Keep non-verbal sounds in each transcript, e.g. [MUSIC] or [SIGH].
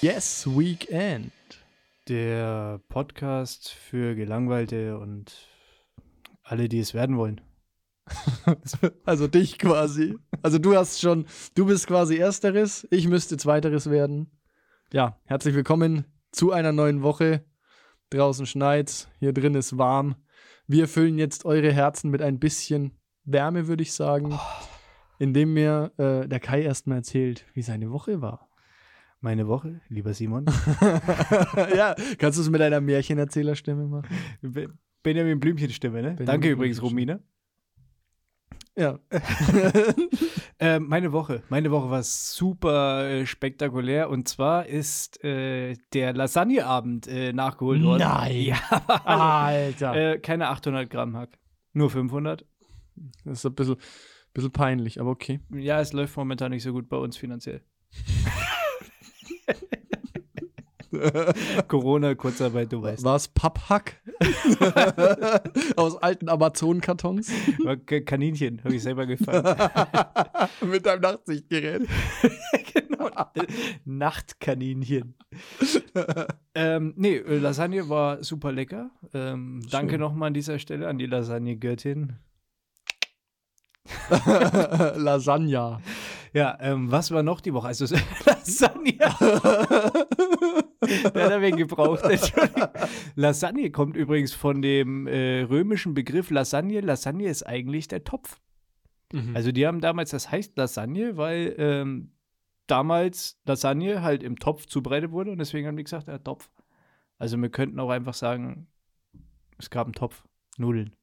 Yes, Weekend. Der Podcast für Gelangweilte und alle, die es werden wollen. [LAUGHS] Also dich quasi. Also du hast schon, du bist quasi Ersteres, ich müsste Zweiteres werden. Ja, herzlich willkommen zu einer neuen Woche. Draußen schneit's, hier drin ist warm. Wir füllen jetzt eure Herzen mit ein bisschen Wärme, würde ich sagen, indem mir äh, der Kai erstmal erzählt, wie seine Woche war. Meine Woche, lieber Simon. [LAUGHS] ja, kannst du es mit einer Märchenerzählerstimme machen? Be- Benjamin Blümchenstimme, ne? Benjamin Danke übrigens. Romina. Ja. [LAUGHS] Äh, meine Woche. Meine Woche war super äh, spektakulär und zwar ist äh, der Lasagneabend äh, nachgeholt worden. Nein. Ja, Alter. äh, keine 800 Gramm Hack. Nur 500. Das ist ein bisschen, bisschen peinlich, aber okay. Ja, es läuft momentan nicht so gut bei uns finanziell. [LAUGHS] [LAUGHS] Corona, Kurzarbeit, du weißt. War es Papphack? [LAUGHS] Aus alten K- Kaninchen, habe ich selber gefangen. [LAUGHS] Mit deinem Nachtsichtgerät. genau. Nachtkaninchen. ähm, nee, äh, Lasagne war super lecker. Ähm, danke nochmal an dieser Stelle an die Lasagne-Göttin. Lasagna. Ja, ähm, was war noch die Woche? Also Lasagne. [LAUGHS] Der hat wen gebraucht. Lasagne kommt übrigens von dem äh, römischen Begriff Lasagne. Lasagne ist eigentlich der Topf. Mhm. Also die haben damals, das heißt Lasagne, weil ähm, damals Lasagne halt im Topf zubereitet wurde und deswegen haben die gesagt, ja, Topf. Also wir könnten auch einfach sagen, es gab einen Topf, Nudeln.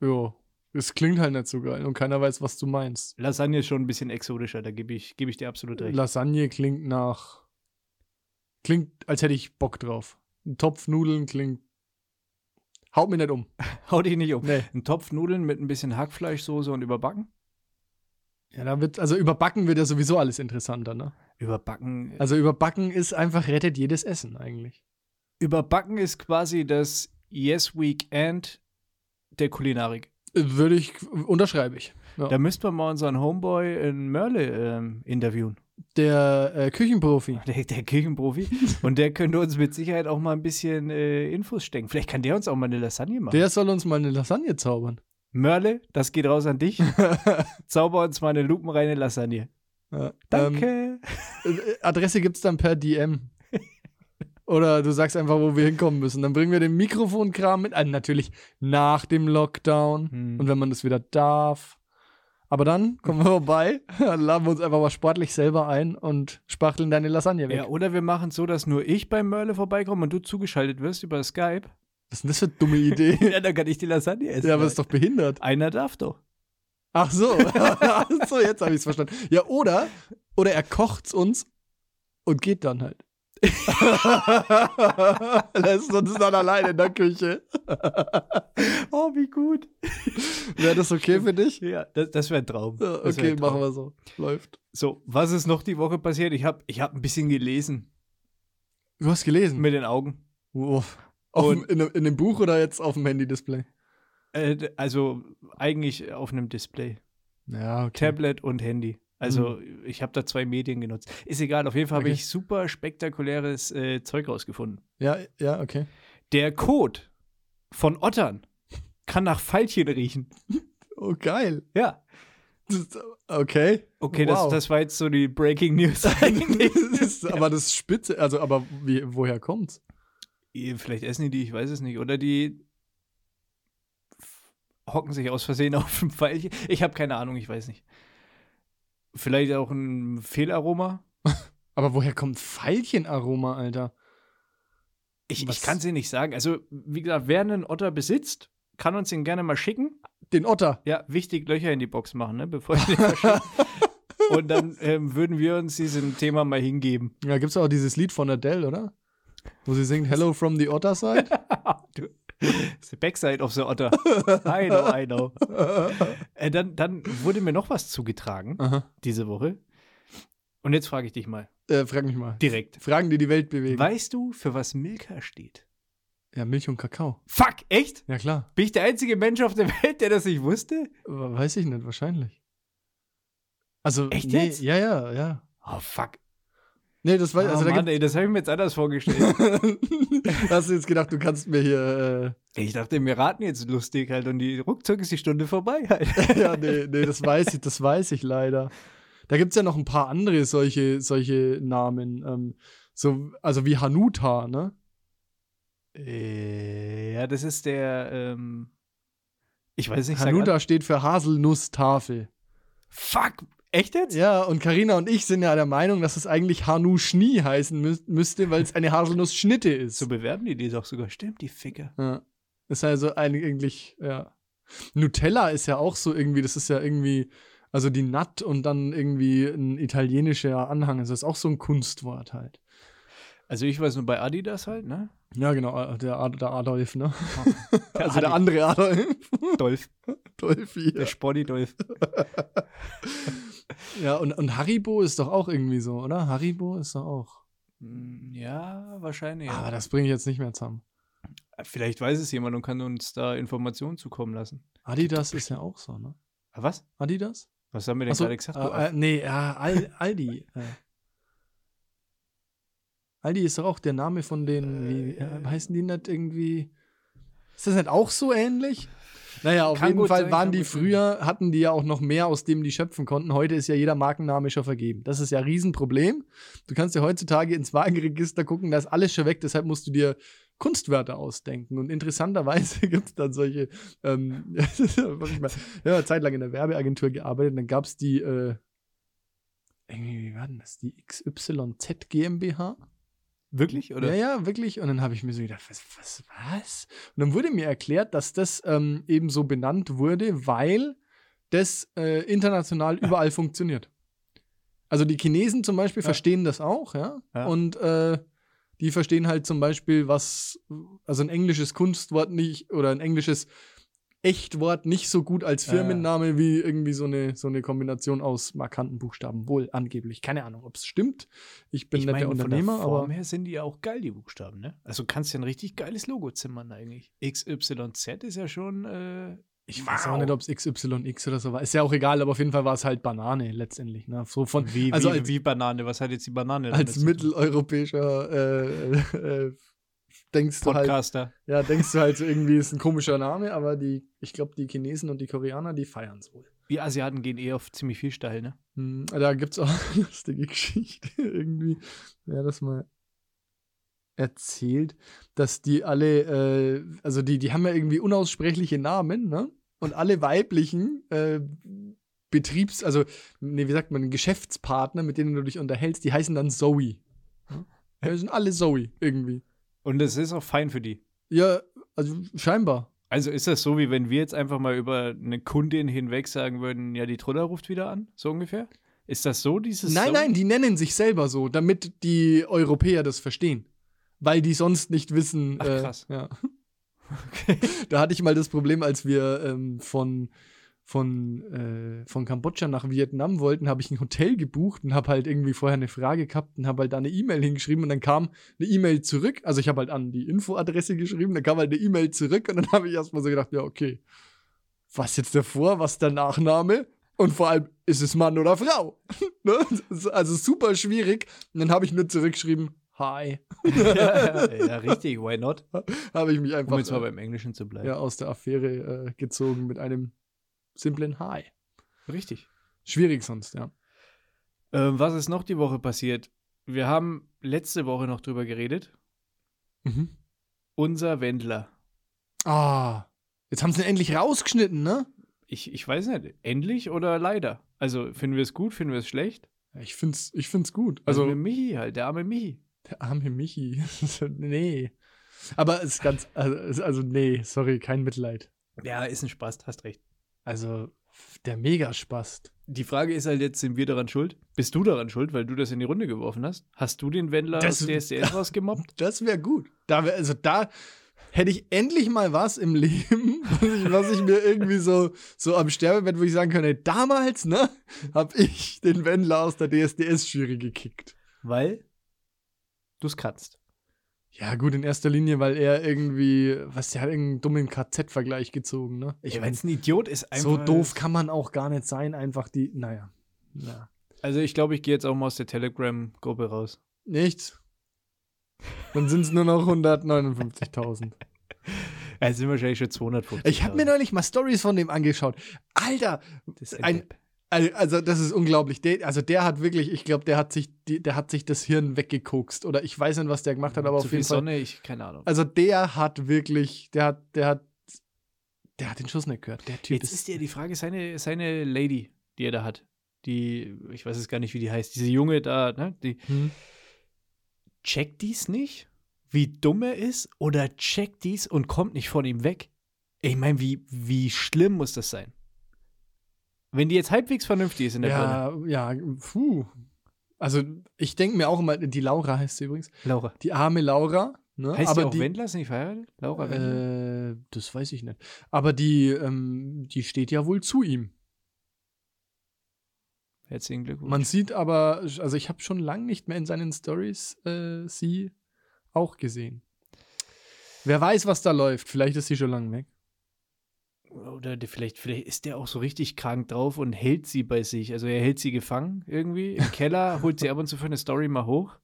jo. Es klingt halt nicht so geil und keiner weiß, was du meinst. Lasagne ist schon ein bisschen exotischer, da gebe ich, gebe ich dir absolut recht. Lasagne klingt nach. Klingt, als hätte ich Bock drauf. Ein Topf Nudeln klingt. Haut mir nicht um. [LAUGHS] Hau dich nicht um. Nee. Ein Topf Nudeln mit ein bisschen Hackfleischsoße und überbacken? Ja, da wird, also überbacken wird ja sowieso alles interessanter, ne? Überbacken. Also überbacken ist einfach rettet jedes Essen eigentlich. Überbacken ist quasi das Yes Weekend der Kulinarik. Würde ich, unterschreibe ich. Ja. Da müssten wir mal unseren Homeboy in Mörle ähm, interviewen. Der äh, Küchenprofi. Der, der Küchenprofi. und der könnte uns mit Sicherheit auch mal ein bisschen äh, Infos stecken. Vielleicht kann der uns auch mal eine Lasagne machen. Der soll uns mal eine Lasagne zaubern. Mörle, das geht raus an dich. [LAUGHS] Zauber uns mal eine lupenreine Lasagne. Ja, Danke. Ähm, äh, Adresse gibt's dann per DM. Oder du sagst einfach, wo wir hinkommen müssen. Dann bringen wir den Mikrofonkram mit. Also natürlich nach dem Lockdown. Hm. Und wenn man das wieder darf. Aber dann kommen wir vorbei, dann [LAUGHS] laden wir uns einfach mal sportlich selber ein und spachteln deine Lasagne weg. ja, oder wir machen es so, dass nur ich beim Mörle vorbeikomme und du zugeschaltet wirst über Skype. Was ist denn das für eine dumme Idee? [LAUGHS] ja, dann kann ich die Lasagne essen. ja, aber ist doch behindert. Einer darf doch. Ach so. [LAUGHS] So, jetzt habe ich es verstanden. Ja, oder, oder er kocht's uns und geht dann halt. [LAUGHS] Lässt uns dann alleine in der Küche. [LAUGHS] Oh, wie gut. Wäre das okay für dich? Ja, das, das wäre ein Traum. Ja, wär okay, ein Traum. machen wir so. Läuft. So, was ist noch die Woche passiert? Ich habe ich hab ein bisschen gelesen Du hast gelesen? mit den Augen. Uff. Auf in, dem- in dem Buch oder jetzt auf dem Handy-Display? Äh, also eigentlich auf einem Display. Ja, okay. Tablet und Handy. Also ich habe da zwei Medien genutzt. Ist egal, auf jeden Fall habe Okay. ich super spektakuläres äh, Zeug rausgefunden. Ja, ja, okay. Der Kot von Ottern kann nach Veilchen riechen. [LAUGHS] Oh, geil. Ja. Das, okay. Okay, Wow. das, das war jetzt so die Breaking News eigentlich. [LAUGHS] Das [LAUGHS] ist, aber das spitze. Also, aber wie, woher kommt's? Eh, Vielleicht essen die die, ich weiß es nicht. Oder die hocken sich aus Versehen auf dem Pfeilchen. Ich habe keine Ahnung, ich weiß nicht. Vielleicht auch ein Fehlaroma. [LAUGHS] Aber woher kommt Veilchenaroma, Alter? Ich, Was? ich kann es dir nicht sagen. Also, wie gesagt, wer einen Otter besitzt, kann uns den gerne mal schicken. Den Otter. Ja, wichtig, Löcher in die Box machen, ne, bevor wir den verschicken. [LAUGHS] Und dann ähm, würden wir uns diesem Thema mal hingeben. Ja, gibt's auch dieses Lied von Adele, oder? Wo sie singt Hello from the Otter Side. [LAUGHS] du, [LAUGHS] the backside of the Otter. I know, I know. [LAUGHS] Äh, dann, dann wurde mir noch was zugetragen Aha. diese Woche. Und jetzt frage ich dich mal Äh, frag mich mal. direkt. Fragen, die die Welt bewegen. Weißt du, für was Milka steht? Ja, Milch und Kakao. Fuck, echt? Ja, klar. Bin ich der einzige Mensch auf der Welt, der das nicht wusste? We- Weiß ich nicht, wahrscheinlich. Also, Echt nee, jetzt? Ja, ja, ja. Oh, fuck. Nee, das war, also oh, da Mann, ey, das habe ich mir jetzt anders vorgestellt. [LAUGHS] Hast du jetzt gedacht, du kannst mir hier, ich dachte, wir raten jetzt lustig halt und die ruckzuck ist die Stunde vorbei halt. äh, [LAUGHS] ja, nee, nee, das weiß ich, das weiß ich leider. Da gibt es ja noch ein paar andere solche, solche Namen, ähm, so, also wie Hanuta, ne? Äh, ja, das ist der, ähm, ich weiß nicht. Hanuta steht für Haselnusstafel. Fuck, echt jetzt? Ja, und Karina und ich sind ja der Meinung, dass es eigentlich Hanu Schnie heißen mü müsste, weil es eine Haselnussschnitte ist. So bewerben die die doch sogar, stimmt, die Ficker. Ja. Ist also eigentlich, ja. Nutella ist ja auch so irgendwie, das ist ja irgendwie, also die Nut und dann irgendwie ein italienischer Anhang. Das ist auch so ein Kunstwort halt. Also ich weiß nur bei Adidas halt, ne? Ja, genau, der, Ad der Adolf, ne? Der [LAUGHS] also der Adi. andere Adolf. Dolph, Dolphi. der Sporty Dolph. [LAUGHS] Ja, und, und Haribo ist doch auch irgendwie so, oder? Haribo ist doch auch. Hm, Ja, wahrscheinlich. Ja. Aber das bringe ich jetzt nicht mehr zusammen. Vielleicht weiß es jemand und kann uns da Informationen zukommen lassen. Adidas ist ja auch so, ne? Ah, was? Adidas? Was haben wir denn Achso, gerade gesagt? äh, äh, nee, ja, Al Aldi. äh. Aldi ist doch auch der Name von den, wie äh, heißen die nicht irgendwie? Ist das nicht auch so ähnlich? Naja, auf Kann jeden Fall sein, waren die früher, hatten die ja auch noch mehr, aus dem die schöpfen konnten. Heute ist ja jeder Markenname schon vergeben. Das ist ja ein Riesenproblem. Du kannst ja heutzutage ins Wagenregister gucken, da ist alles schon weg, deshalb musst du dir Kunstwörter ausdenken. Und interessanterweise [LAUGHS] gibt es dann solche, ähm, [LAUGHS] ich mal, ja, eine Zeit lang in der Werbeagentur gearbeitet, und dann gab es die, äh, irgendwie, wie war denn das? Die XYZ GmbH? Wirklich? Oder? Ja, ja, wirklich. Und dann habe ich mir so gedacht, was, was, was? Und dann wurde mir erklärt, dass das ähm, eben so benannt wurde, weil das äh, international [LAUGHS] überall funktioniert. Also die Chinesen zum Beispiel Ja. verstehen das auch, ja. Ja. Und äh, die verstehen halt zum Beispiel, was, also ein englisches Kunstwort nicht oder ein englisches Echtwort nicht so gut als. Firmenname wie irgendwie so eine, so eine Kombination aus markanten Buchstaben. Wohl angeblich. Keine Ahnung, ob es stimmt. Ich bin ich nicht meine, der von Unternehmer, der Form aber. her sind die ja auch geil, die Buchstaben, ne? Also kannst ja ein richtig geiles Logo zimmern eigentlich. XYZ ist ja schon, äh, Ich weiß Wow. auch nicht, ob es XYX oder so war. Ist ja auch egal, aber auf jeden Fall war es halt Banane letztendlich. Ne? So von, wie, also wie, als, wie Banane. Was hat jetzt die Banane als mitteleuropäischer äh, [LAUGHS] äh, denkst du halt, ja, denkst du halt irgendwie ist ein komischer Name, aber die, ich glaube, die Chinesen und die Koreaner, die feiern es wohl. Wir Asiaten gehen eh auf ziemlich viel steil, ne? Hm, da gibt es auch [LAUGHS] eine lustige Geschichte irgendwie. Wer das mal erzählt, dass die alle, äh, also die, die haben ja irgendwie unaussprechliche Namen, ne? Und alle weiblichen äh, Betriebs-, also, nee, wie sagt man, Geschäftspartner, mit denen du dich unterhältst, die heißen dann Zoe. Ja? Die sind alle Zoe irgendwie. Und das ist auch fein für die. Ja, also scheinbar. Also ist das so, wie wenn wir jetzt einfach mal über eine Kundin hinweg sagen würden, ja, die Truller ruft wieder an, so ungefähr? Ist das so, dieses Nein, so? nein, die nennen sich selber so, damit die Europäer das verstehen. Weil die sonst nicht wissen. Ach, äh, krass. ja. [LAUGHS] Okay. [LAUGHS] Da hatte ich mal das Problem, als wir ähm, von, von, äh, von Kambodscha nach Vietnam wollten, habe ich ein Hotel gebucht und habe halt irgendwie vorher eine Frage gehabt und habe halt da eine E-Mail hingeschrieben und dann kam eine E-Mail zurück. Also ich habe halt an die Infoadresse geschrieben, dann kam halt eine E-Mail zurück und dann [LAUGHS] habe ich erstmal so gedacht, ja, okay, was jetzt davor, was der Nachname? Und vor allem, ist es Mann oder Frau? [LAUGHS] ne? Also super schwierig. Und dann habe ich nur zurückgeschrieben, hi. ja, [LAUGHS] ja, richtig, why not? habe ich mich einfach Um jetzt mal äh, beim Englischen zu bleiben. ja, aus der Affäre äh, gezogen mit einem simplen Hi. Richtig. Schwierig sonst, ja. Ähm, was ist noch die Woche passiert? Wir haben letzte Woche noch drüber geredet. Mhm. Unser Wendler. Ah, jetzt haben sie ihn endlich rausgeschnitten, ne? Ich, ich weiß nicht, endlich oder leider? Also, finden wir es gut, finden wir es schlecht? Ich find's, ich find's gut. Also, Also, Michi halt, der arme Michi. der arme Michi. [LAUGHS] nee. Aber es ist ganz, also, also, nee, sorry, kein Mitleid. Ja, ist ein Spaß, hast recht. Also, der Megaspast. Die Frage ist halt jetzt, sind wir daran schuld? Bist du daran schuld, weil du das in die Runde geworfen hast? Hast du den Wendler Das- aus DSDS rausgemobbt? [LAUGHS] Das wäre gut. Da wär, also, da hätte ich endlich mal was im [LAUGHS] Leben, was ich, was ich mir irgendwie so, so am Sterbebett, wo ich sagen könnte, damals, ne, hab ich den Wendler aus der DSDS-Jury gekickt. Weil du es kannst. Ja, gut, in erster Linie, weil er irgendwie, was, der hat irgendeinen dummen KZ-Vergleich gezogen, ne? Ich meine, wenn's ein Idiot ist, einfach. so doof kann man auch gar nicht sein, einfach die, naja. Ja. Also ich glaube, ich gehe jetzt auch mal aus der Telegram-Gruppe raus. Nichts. Dann sind es nur noch 159.000. Ja, es sind wahrscheinlich schon 250. Ich habe mir neulich mal Stories von dem angeschaut. Alter, ein, Also, das ist unglaublich. Der, also, der hat wirklich, ich glaube, der hat sich, der hat sich das Hirn weggekokst. Oder ich weiß nicht, was der gemacht hat, aber Zu auf jeden Fall. Sonne, ich, keine Ahnung. Also, der hat wirklich, der hat, der hat, der hat den Schuss nicht gehört. Der Typ Jetzt ist ja die Frage, seine, seine Lady, die er da hat, die, ich weiß es gar nicht, wie die heißt, diese Junge da, ne, die, Hm. checkt dies nicht, wie dumm er ist, oder checkt dies und kommt nicht von ihm weg? Ich meine, wie, wie schlimm muss das sein? Wenn die jetzt halbwegs vernünftig ist in der Birne. Ja, ja, puh. Also, ich denke mir auch immer, die Laura heißt sie übrigens. Laura. Die arme Laura. Ne? Heißt aber die auch die, Wendler? Ist nicht verheiratet? Laura Wendler? Äh, das weiß ich nicht. Aber die, ähm, die steht ja wohl zu ihm. Herzlichen Glückwunsch. Man sieht aber, also ich habe schon lange nicht mehr in seinen Stories äh, sie auch gesehen. Wer weiß, was da läuft. Vielleicht ist sie schon lange weg. Oder vielleicht, vielleicht ist der auch so richtig krank drauf und hält sie bei sich. Also er hält sie gefangen irgendwie im [LAUGHS] Keller, holt sie ab und zu für eine Story mal hoch.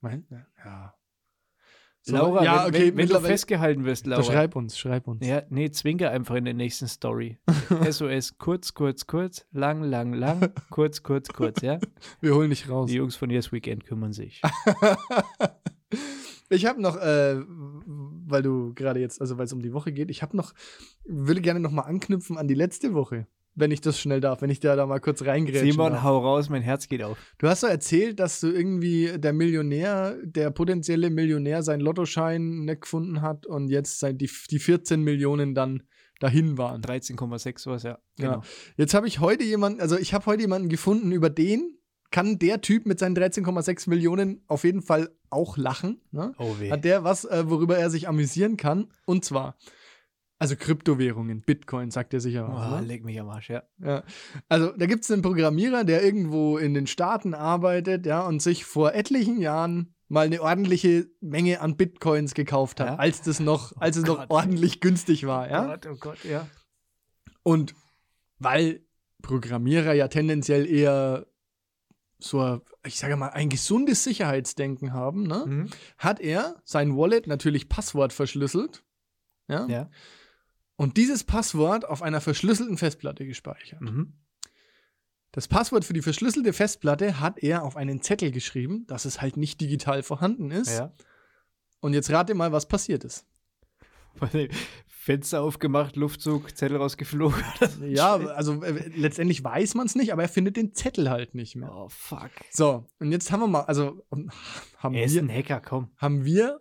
Mein? Ja. So, Laura, ja, wenn, okay, wenn, wenn du festgehalten wirst, Laura. schreib uns, schreib uns. Ja, nee, zwinker einfach in der nächsten Story. [LAUGHS] SOS, kurz, kurz, kurz, lang, lang, lang, kurz, kurz, kurz, ja? Wir holen dich raus. Die Jungs von Yes Weekend kümmern sich. [LAUGHS] ich habe noch, äh, weil du gerade jetzt, also weil es um die Woche geht, ich habe noch, würde gerne noch mal anknüpfen an die letzte Woche, wenn ich das schnell darf, wenn ich da, da mal kurz reingrätschen Simon, darf. hau raus, mein Herz geht auf. Du hast doch erzählt, dass du irgendwie der Millionär, der potenzielle Millionär seinen Lottoschein nicht gefunden hat und jetzt seit die, die 14 Millionen dann dahin waren. 13,6 sowas, ja. Ja. Genau. Jetzt habe ich heute jemanden, also ich habe heute jemanden gefunden, über den kann der Typ mit seinen 13,6 Millionen auf jeden Fall auch lachen. Ne? Oh weh. Hat der was, äh, worüber er sich amüsieren kann? Und zwar, also Kryptowährungen, Bitcoin, sagt er sicher was. oh, ne? leg mich am Arsch, ja. Ja. Also, da gibt es einen Programmierer, der irgendwo in den Staaten arbeitet, ja, und sich vor etlichen Jahren mal eine ordentliche Menge an Bitcoins gekauft hat, Ja? als das noch, als es noch ordentlich günstig war, ja. Gott, oh Gott, ja. Und weil Programmierer ja tendenziell eher so, ich sage mal, ein gesundes Sicherheitsdenken haben, ne, Mhm. hat er sein Wallet natürlich Passwort verschlüsselt, ja, Ja. und dieses Passwort auf einer verschlüsselten Festplatte gespeichert. Mhm. Das Passwort für die verschlüsselte Festplatte hat er auf einen Zettel geschrieben, dass es halt nicht digital vorhanden ist. Ja. Und jetzt rate mal, was passiert ist. Fenster aufgemacht, Luftzug, Zettel rausgeflogen. [LAUGHS] Ja, also äh, letztendlich weiß man es nicht, aber er findet den Zettel halt nicht mehr. Oh, fuck. So, und jetzt haben wir mal, also [LAUGHS] haben Er ist wir, ein Hacker, komm. haben wir,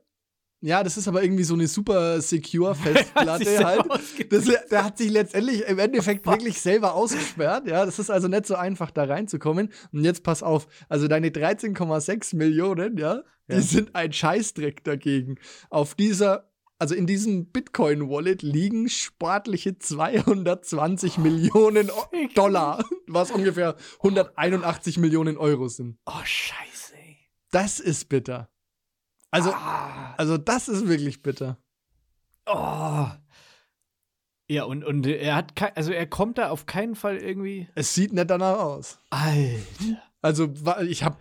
ja, das ist aber irgendwie so eine super secure [LAUGHS] Festplatte halt. Das, der hat sich letztendlich im Endeffekt wirklich selber ausgesperrt. Ja, das ist also nicht so einfach, da reinzukommen. Und jetzt pass auf, also deine 13,6 Millionen, ja, die Ja. sind ein Scheißdreck dagegen. Auf dieser, also in diesem Bitcoin-Wallet liegen sportliche 220 Millionen O- Dollar, was ungefähr 181 Millionen Euro sind. Oh, scheiße, ey. Das ist bitter. Also, Ah. also das ist wirklich bitter. Oh. Ja, und, und er hat kein, also er kommt da auf keinen Fall irgendwie. Es sieht nicht danach aus. Alter. Also ich habe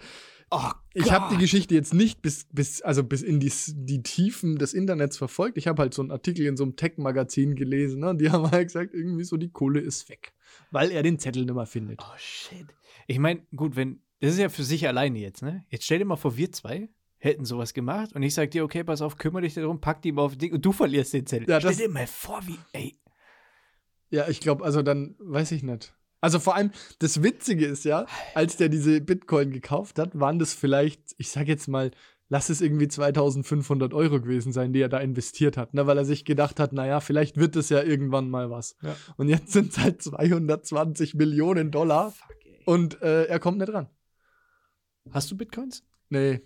Oh, ich habe die. Geschichte jetzt nicht bis, bis, also bis in die, die Tiefen des Internets verfolgt. Ich habe halt so einen Artikel in so einem Tech-Magazin gelesen, ne? Und die [LAUGHS] haben halt gesagt, irgendwie so die Kohle ist weg. Weil er den Zettel nicht mehr findet. Oh, shit. Ich meine, gut, wenn. Das ist ja für sich alleine jetzt, ne? Jetzt stell dir mal vor, wir zwei hätten sowas gemacht und ich sag dir, okay, pass auf, kümmere dich darum, pack die mal auf Ding und du verlierst den Zettel. Ja, stell dir mal vor, wie, ey. Ja, ich glaube, also dann weiß ich nicht. Also vor allem, das Witzige ist ja, als der diese Bitcoin gekauft hat, waren das vielleicht, ich sag jetzt mal, lass es irgendwie 2500 Euro gewesen sein, die er da investiert hat, ne? weil er sich gedacht hat, naja, vielleicht wird es ja irgendwann mal was. Ja. Und jetzt sind es halt 220 Millionen Dollar Fuck, und äh, er kommt nicht ran. Hast du Bitcoins? Nee,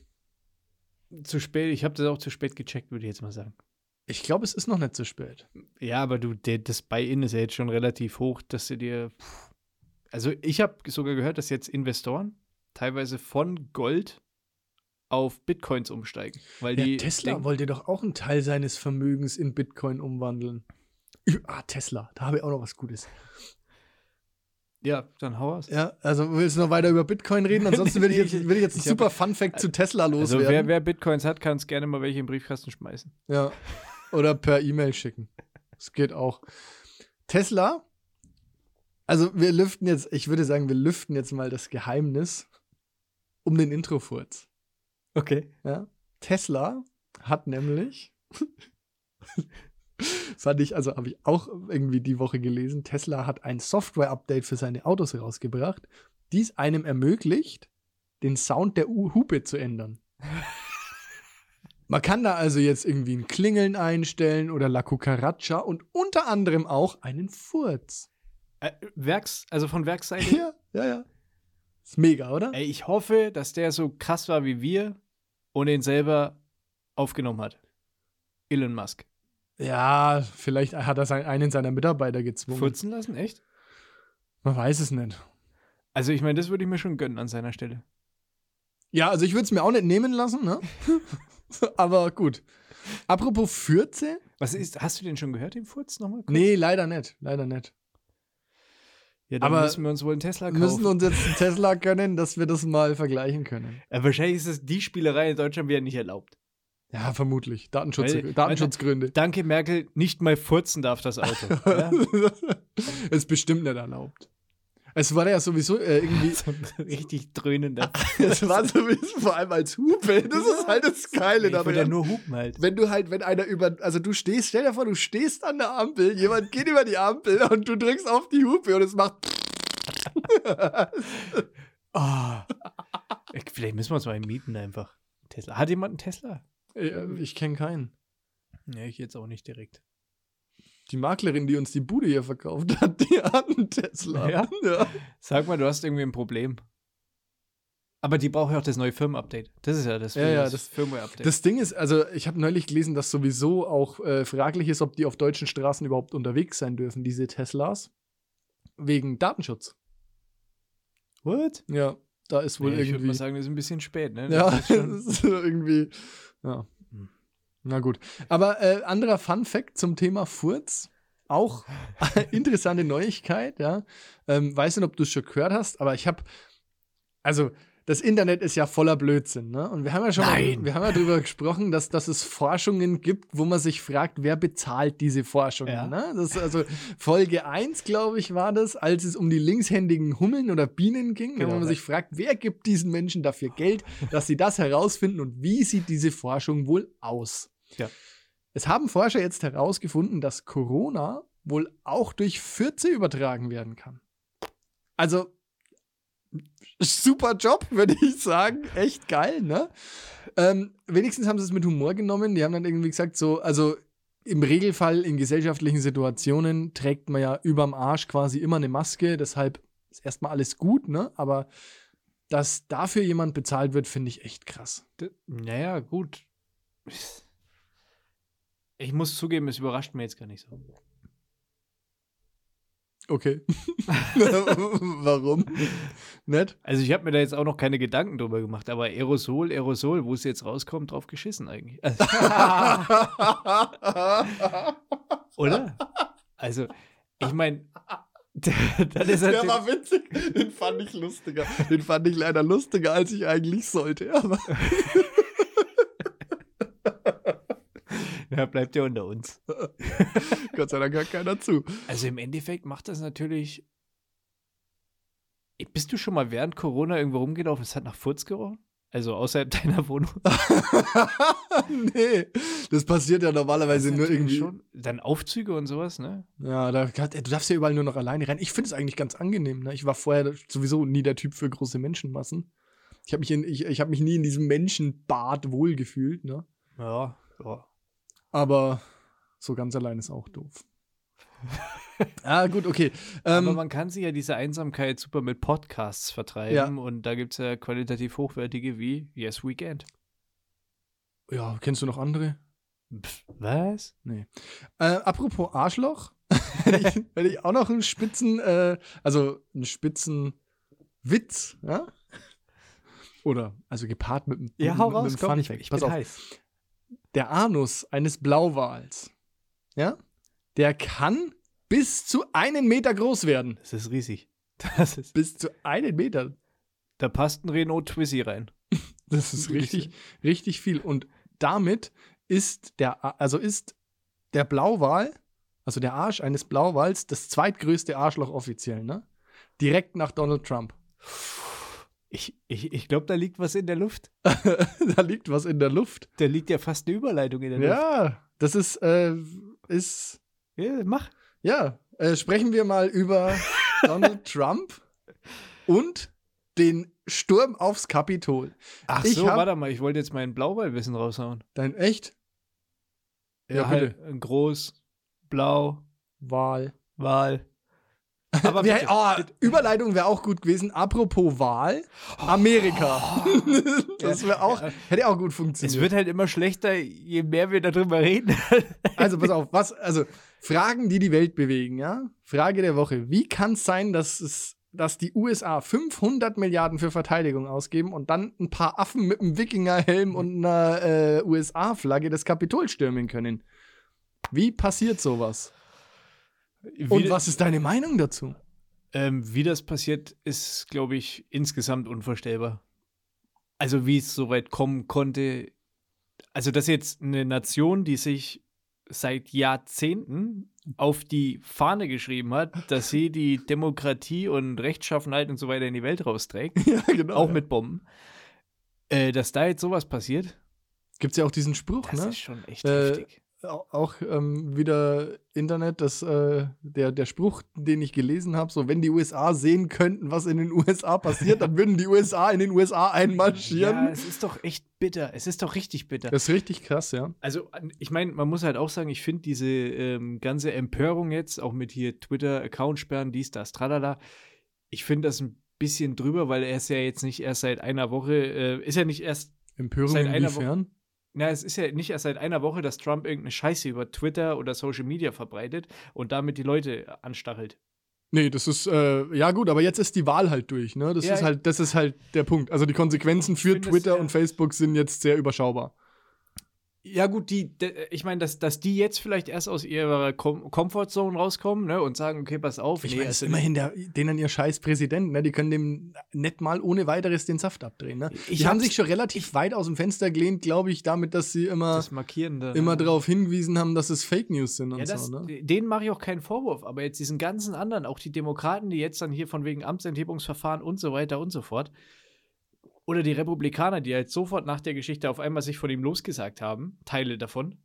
Zu spät, ich habe das auch zu spät gecheckt, würde ich jetzt mal sagen. ich glaube, es ist noch nicht zu spät. Ja, aber du, das Buy-in ist ja jetzt schon relativ hoch, dass du dir. pff. Also, ich habe sogar gehört, dass jetzt Investoren teilweise von Gold auf Bitcoins umsteigen. Weil Ja, die Tesla denken- wollte doch auch einen Teil seines Vermögens in Bitcoin umwandeln. Ah, Tesla, da habe ich auch noch was Gutes. Ja, dann hau aus. Ja, also willst du noch weiter über Bitcoin reden? Ansonsten will ich jetzt, [LAUGHS] will ich jetzt einen Ich hab- super Fun-Fact zu Tesla Also loswerden. wer, wer Bitcoins hat, kann es gerne mal welche im Briefkasten schmeißen. Ja. Oder per E-Mail schicken. Das geht auch. Tesla, also wir lüften jetzt, ich würde sagen, wir lüften jetzt mal das Geheimnis um den Introfurz. Okay. Ja? Tesla hat nämlich, [LAUGHS] fand ich, also habe ich auch irgendwie die Woche gelesen, Tesla hat ein Software-Update für seine Autos rausgebracht, dies einem ermöglicht, den Sound der U Hupe zu ändern. Man kann da also jetzt irgendwie ein Klingeln einstellen oder La Cucaracha und unter anderem auch einen Furz. Äh, Werks, also von Werksseite. Ja, ja, ja. Ist mega, oder? Ey, ich hoffe, dass der so krass war wie wir und ihn selber aufgenommen hat. Elon Musk. Ja, vielleicht hat er einen seiner Mitarbeiter gezwungen. Furzen lassen? Echt? Man weiß es nicht. Also, ich meine, das würde ich mir schon gönnen an seiner Stelle. Ja, also ich würde es mir auch nicht nehmen lassen, ne? [LAUGHS] Aber gut. Apropos Fürze? Was ist, hast du den schon gehört, den Furz nochmal? kurz? Nee, leider nicht. Leider nicht. Ja, dann aber müssen wir uns wohl einen Tesla Wir kaufen. müssen uns jetzt einen Tesla gönnen, dass wir das mal vergleichen können. Ja, wahrscheinlich ist es die Spielerei in Deutschland wieder nicht erlaubt. Ja, vermutlich. Datenschutz, Weil- Datenschutzgründe. Danke, Merkel, nicht mal furzen darf das Auto. [LAUGHS] ja? ist bestimmt nicht erlaubt. Es war ja sowieso äh, irgendwie. [LAUGHS] so ein richtig dröhnender. [LAUGHS] Es war sowieso vor allem als Hupe. Das ist halt das Geile ich will ja nur hupen halt. Wenn du halt, wenn einer über, also du stehst, stell dir vor, du stehst an der Ampel, jemand geht über die Ampel und du drückst auf die Hupe und es macht. [LAUGHS] Ah. Vielleicht müssen wir uns mal mieten einfach. Tesla. Hat jemand einen Tesla? Äh, Ich kenne keinen. Ja, ich jetzt auch nicht direkt. Die Maklerin, die uns die Bude hier verkauft hat, die hat einen Tesla. Ja? ja. Sag mal, du hast irgendwie ein Problem. Aber die braucht ja auch das neue Firmenupdate. Das ist ja das, Ja, ja, das- Firmware-Update. Das Ding ist, also ich habe neulich gelesen, dass sowieso auch äh, fraglich ist, ob die auf deutschen Straßen überhaupt unterwegs sein dürfen, diese Teslas. Wegen Datenschutz. What? Ja, da ist wohl Nee, ich würde irgendwie. mal sagen, das ist ein bisschen spät, ne? ja, Das ist schon- [LAUGHS] das ist irgendwie. Ja. Na gut. Aber äh, anderer Fun Fact zum Thema Furz. Auch [LAUGHS] interessante Neuigkeit, ja. Ähm, weiß nicht, ob du es schon gehört hast, aber ich habe. Also, das Internet ist ja voller Blödsinn, ne? Und wir haben ja schon Nein. mal, wir haben ja darüber gesprochen, dass, dass es Forschungen gibt, wo man sich fragt, wer bezahlt diese Forschungen, Ja. ne? Das ist also Folge 1, glaube ich, war das, als es um die linkshändigen Hummeln oder Bienen ging, Genau. wo man sich fragt, wer gibt diesen Menschen dafür Geld, dass sie das herausfinden und wie sieht diese Forschung wohl aus? Ja. Es haben Forscher jetzt herausgefunden, dass Corona wohl auch durch Fürze übertragen werden kann. Also, super Job, würde ich sagen. Echt geil, ne? Ähm, wenigstens haben sie es mit Humor genommen. Die haben dann irgendwie gesagt, so, also im Regelfall in gesellschaftlichen Situationen trägt man ja überm Arsch quasi immer eine Maske, deshalb ist erstmal alles gut, ne? Aber dass dafür jemand bezahlt wird, finde ich echt krass. Naja, gut. Ich muss zugeben, es überrascht mir jetzt gar nicht so. Okay. [LAUGHS] [LAUGHS] Warum? Nett? Also ich habe mir da jetzt auch noch keine Gedanken drüber gemacht, aber Aerosol, Aerosol, wo es jetzt rauskommt, drauf geschissen eigentlich. [LAUGHS] Oder? Also, ich meine, das ist Der war witzig. Den fand ich lustiger. Den fand ich leider lustiger, als ich eigentlich sollte. Aber [LAUGHS] ja, bleibt ja unter uns. [LAUGHS] Gott sei Dank hört keiner zu. Also im Endeffekt macht das natürlich. Bist du schon mal während Corona irgendwo rumgelaufen? Es hat nach Furz gerochen? Also außerhalb [LAUGHS] deiner Wohnung? nee, das passiert ja normalerweise nur irgendwie. Schon. Dann Aufzüge und sowas, ne? Ja, da, du darfst ja überall nur noch alleine rein. Ich finde es eigentlich ganz angenehm. Ne? Ich war vorher sowieso nie der Typ für große Menschenmassen. Ich habe mich, in- ich, ich hab mich nie in diesem Menschenbad wohlgefühlt. Ne? Ja, ja. Aber so ganz allein ist auch doof. [LAUGHS] ah, gut, okay. Ähm, Aber man kann sich ja diese Einsamkeit super mit Podcasts vertreiben und da gibt es ja qualitativ hochwertige wie Yes Weekend. ja, kennst du noch andere? Pff, was? Nee. Äh, apropos Arschloch, [LAUGHS] hätte ich, auch noch einen spitzen, äh, also einen spitzen Witz, ja? Oder, also gepaart mit, einem- Ja, hau mit, raus, mit komm, ich, ich Pass auf. heiß. Der Anus eines Blauwals, ja, der kann bis zu einen Meter groß werden. Das ist riesig. Das ist, Bis zu einen Meter. da passt ein Renault Twizy rein. [LAUGHS] Das ist richtig, richtig viel. Und damit ist der, also ist der Blauwal, also der Arsch eines Blauwals, das zweitgrößte Arschloch offiziell, ne? Direkt nach Donald Trump. Ich, ich, ich glaube, da liegt was in der Luft. [LAUGHS] da liegt was in der Luft. Da liegt ja fast eine Überleitung in der Luft. Ja, das ist, äh, ist, Ja, mach. ja, äh, sprechen wir mal über [LAUGHS] Donald Trump und den Sturm aufs Kapitol. Ach Ich so, hab- warte mal, ich wollte jetzt meinen Blauwallwissen raushauen. Dein echt? Ja, halt bitte. äh, groß, blau, Wahl. Wal. Aber bitte, oh. Überleitung wäre auch gut gewesen. Apropos Wahl, Amerika. [LAUGHS] das wäre auch, Ja. hätte auch gut es funktioniert. wird halt immer schlechter, je mehr wir darüber reden. [LAUGHS] also pass auf, was, also Fragen, die die Welt bewegen, ja? Frage der Woche. Wie kann es sein, dass es, dass die USA 500 Milliarden für Verteidigung ausgeben und dann ein paar Affen mit einem Wikingerhelm und einer äh, USA-Flagge das Kapitol stürmen können? Wie passiert sowas? Und was ist deine Meinung dazu? Ähm, wie das passiert, ist, glaube ich, insgesamt unvorstellbar. Also, wie es so weit kommen konnte. Also, dass jetzt eine Nation, die sich seit Jahrzehnten auf die Fahne geschrieben hat, dass sie die Demokratie und Rechtschaffenheit und so weiter in die Welt rausträgt, [LAUGHS] ja, genau. auch mit Bomben, äh, dass da jetzt sowas passiert, Gibt es ja auch diesen Spruch, das ne? ist schon echt Äh, heftig. Au- auch ähm, wieder Internet, das, äh, der, der Spruch, den ich gelesen habe, so wenn die USA sehen könnten, was in den USA passiert, dann würden die USA in den USA Ja, einmarschieren. es ist doch echt bitter. Es ist doch richtig bitter. das ist richtig krass, ja. Also, ich meine, man muss halt auch sagen, ich finde diese ähm, ganze Empörung jetzt, auch mit hier Twitter-Account sperren, dies, das, tralala, ich finde das ein bisschen drüber, weil er ist ja jetzt nicht erst seit einer Woche, äh, ist ja nicht erst, Empörung Seit einer inwiefern? Na, es ist ja nicht erst seit einer Woche, dass Trump irgendeine Scheiße über Twitter oder Social Media verbreitet und damit die Leute anstachelt. Nee, das ist, äh, ja gut, aber jetzt ist die Wahl halt durch, ne? Das Ja, ist halt, das ist halt der Punkt. Also die Konsequenzen für find das Twitter sehr- und Facebook sind jetzt sehr überschaubar. Ja, gut, die, de, ich meine, dass, dass die jetzt vielleicht erst aus ihrer Com Comfortzone rauskommen ne, und sagen, okay, pass auf. Ich nee, meine, es ist also- immerhin der, denen ihr scheiß Präsident, ne? Die können dem nicht mal ohne weiteres den Saft abdrehen, ne? Ich die haben sich schon relativ weit aus dem Fenster gelehnt, glaube ich, damit, dass sie immer, das Markierende. immer ne? darauf hingewiesen haben, dass es Fake News sind und Ja, das, so, ne? denen mache ich auch keinen Vorwurf, aber jetzt diesen ganzen anderen, auch die Demokraten, die jetzt dann hier von wegen Amtsenthebungsverfahren und so weiter und so fort, oder die Republikaner, die halt sofort nach der Geschichte auf einmal sich von ihm losgesagt haben, Teile davon,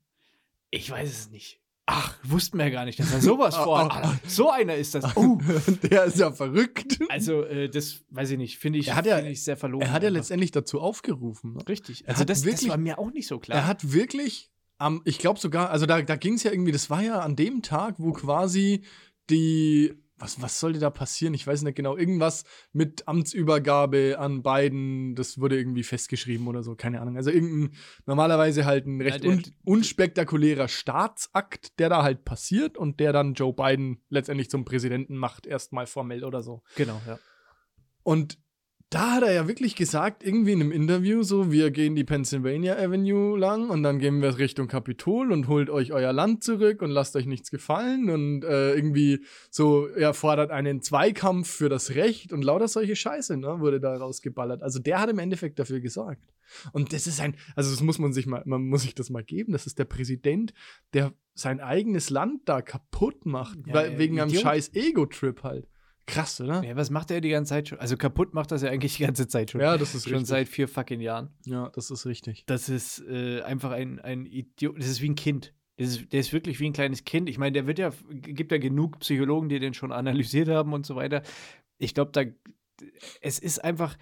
ich weiß es nicht. Ach, wussten wir ja gar nicht, dass er sowas [LAUGHS] Ah, vorhat. so einer ist das. Oh. [LAUGHS] Der ist ja verrückt. Also, äh, das weiß ich nicht, finde ich, Er hat ja- ich sehr verlogen. Er hat ja einfach. letztendlich dazu aufgerufen. Ne? Richtig. Also, das, das wirklich- war mir auch nicht so klar. Er hat wirklich, am, ich glaube sogar, also da, da ging es ja irgendwie, das war ja an dem Tag, wo quasi die, was, was sollte da passieren? Ich weiß nicht genau, irgendwas mit Amtsübergabe an beiden, das wurde irgendwie festgeschrieben oder so, keine Ahnung. Also irgendein, normalerweise halt ein recht der- un, unspektakulärer Staatsakt, der da halt passiert und der dann Joe Biden letztendlich zum Präsidenten macht, erstmal formell oder so. genau, ja. Und da hat er ja wirklich gesagt, irgendwie in einem Interview, so, wir gehen die Pennsylvania Avenue lang und dann gehen wir Richtung Kapitol und holt euch euer Land zurück und lasst euch nichts gefallen und äh, irgendwie so, er fordert einen Zweikampf für das Recht und lauter solche Scheiße, ne, wurde da rausgeballert. Also der hat im Endeffekt dafür gesorgt. Und das ist ein, also das muss man sich mal, man muss sich das mal geben, das ist der Präsident, der sein eigenes Land da kaputt macht, Ja, weil, ja, wegen einem Idiot. scheiß Ego-Trip halt. Krass, oder? ja. Was macht er die ganze Zeit schon? Also, kaputt macht das ja eigentlich die ganze Zeit schon. Ja, das ist schon richtig. seit vier fucking Jahren. Ja, das ist richtig. Das ist äh, einfach ein, ein Idiot. Das ist wie ein Kind. Das ist, der ist wirklich wie ein kleines Kind. Ich meine, der wird ja, gibt ja genug Psychologen, die den schon analysiert haben und so weiter. Ich glaube, da, es ist einfach,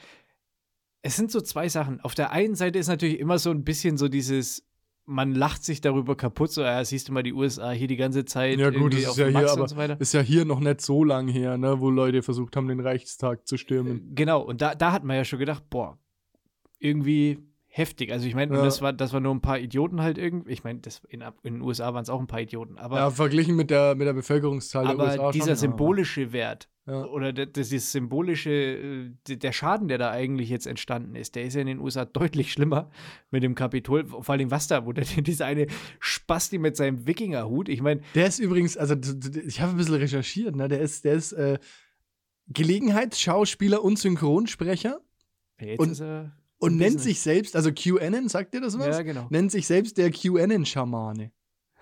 es sind so zwei Sachen. Auf der einen Seite ist natürlich immer so ein bisschen so dieses, man lacht sich darüber kaputt, so, ja, siehst du mal die USA hier die ganze Zeit. Ja, gut, das ist ja hier, aber so ist ja hier noch nicht so lang her, ne, wo Leute versucht haben, den Reichstag zu stürmen. Genau, und da, da hat man ja schon gedacht, boah, irgendwie heftig. Also ich meine, Ja. das war, das war nur ein paar Idioten halt irgendwie. Ich meine, das in, in den USA waren es auch ein paar Idioten, aber, ja, verglichen mit der, mit der Bevölkerungszahl der aber USA. dieser schon, symbolische Wert, Ja. Oder der- das ist symbolische, äh, der Schaden, der da eigentlich jetzt entstanden ist, der ist ja in den USA deutlich schlimmer mit dem Kapitol. Vor allem was da, wo der, [LAUGHS] dieser eine Spasti mit seinem Wikingerhut, ich meine, Der ist übrigens, also ich habe ein bisschen recherchiert, ne? Der ist, der ist äh, Gelegenheitsschauspieler und Synchronsprecher jetzt Und- ist er. und nennt sich selbst, also QAnon, sagt dir das was? Ja, genau. Nennt sich selbst der QAnon-Schamane.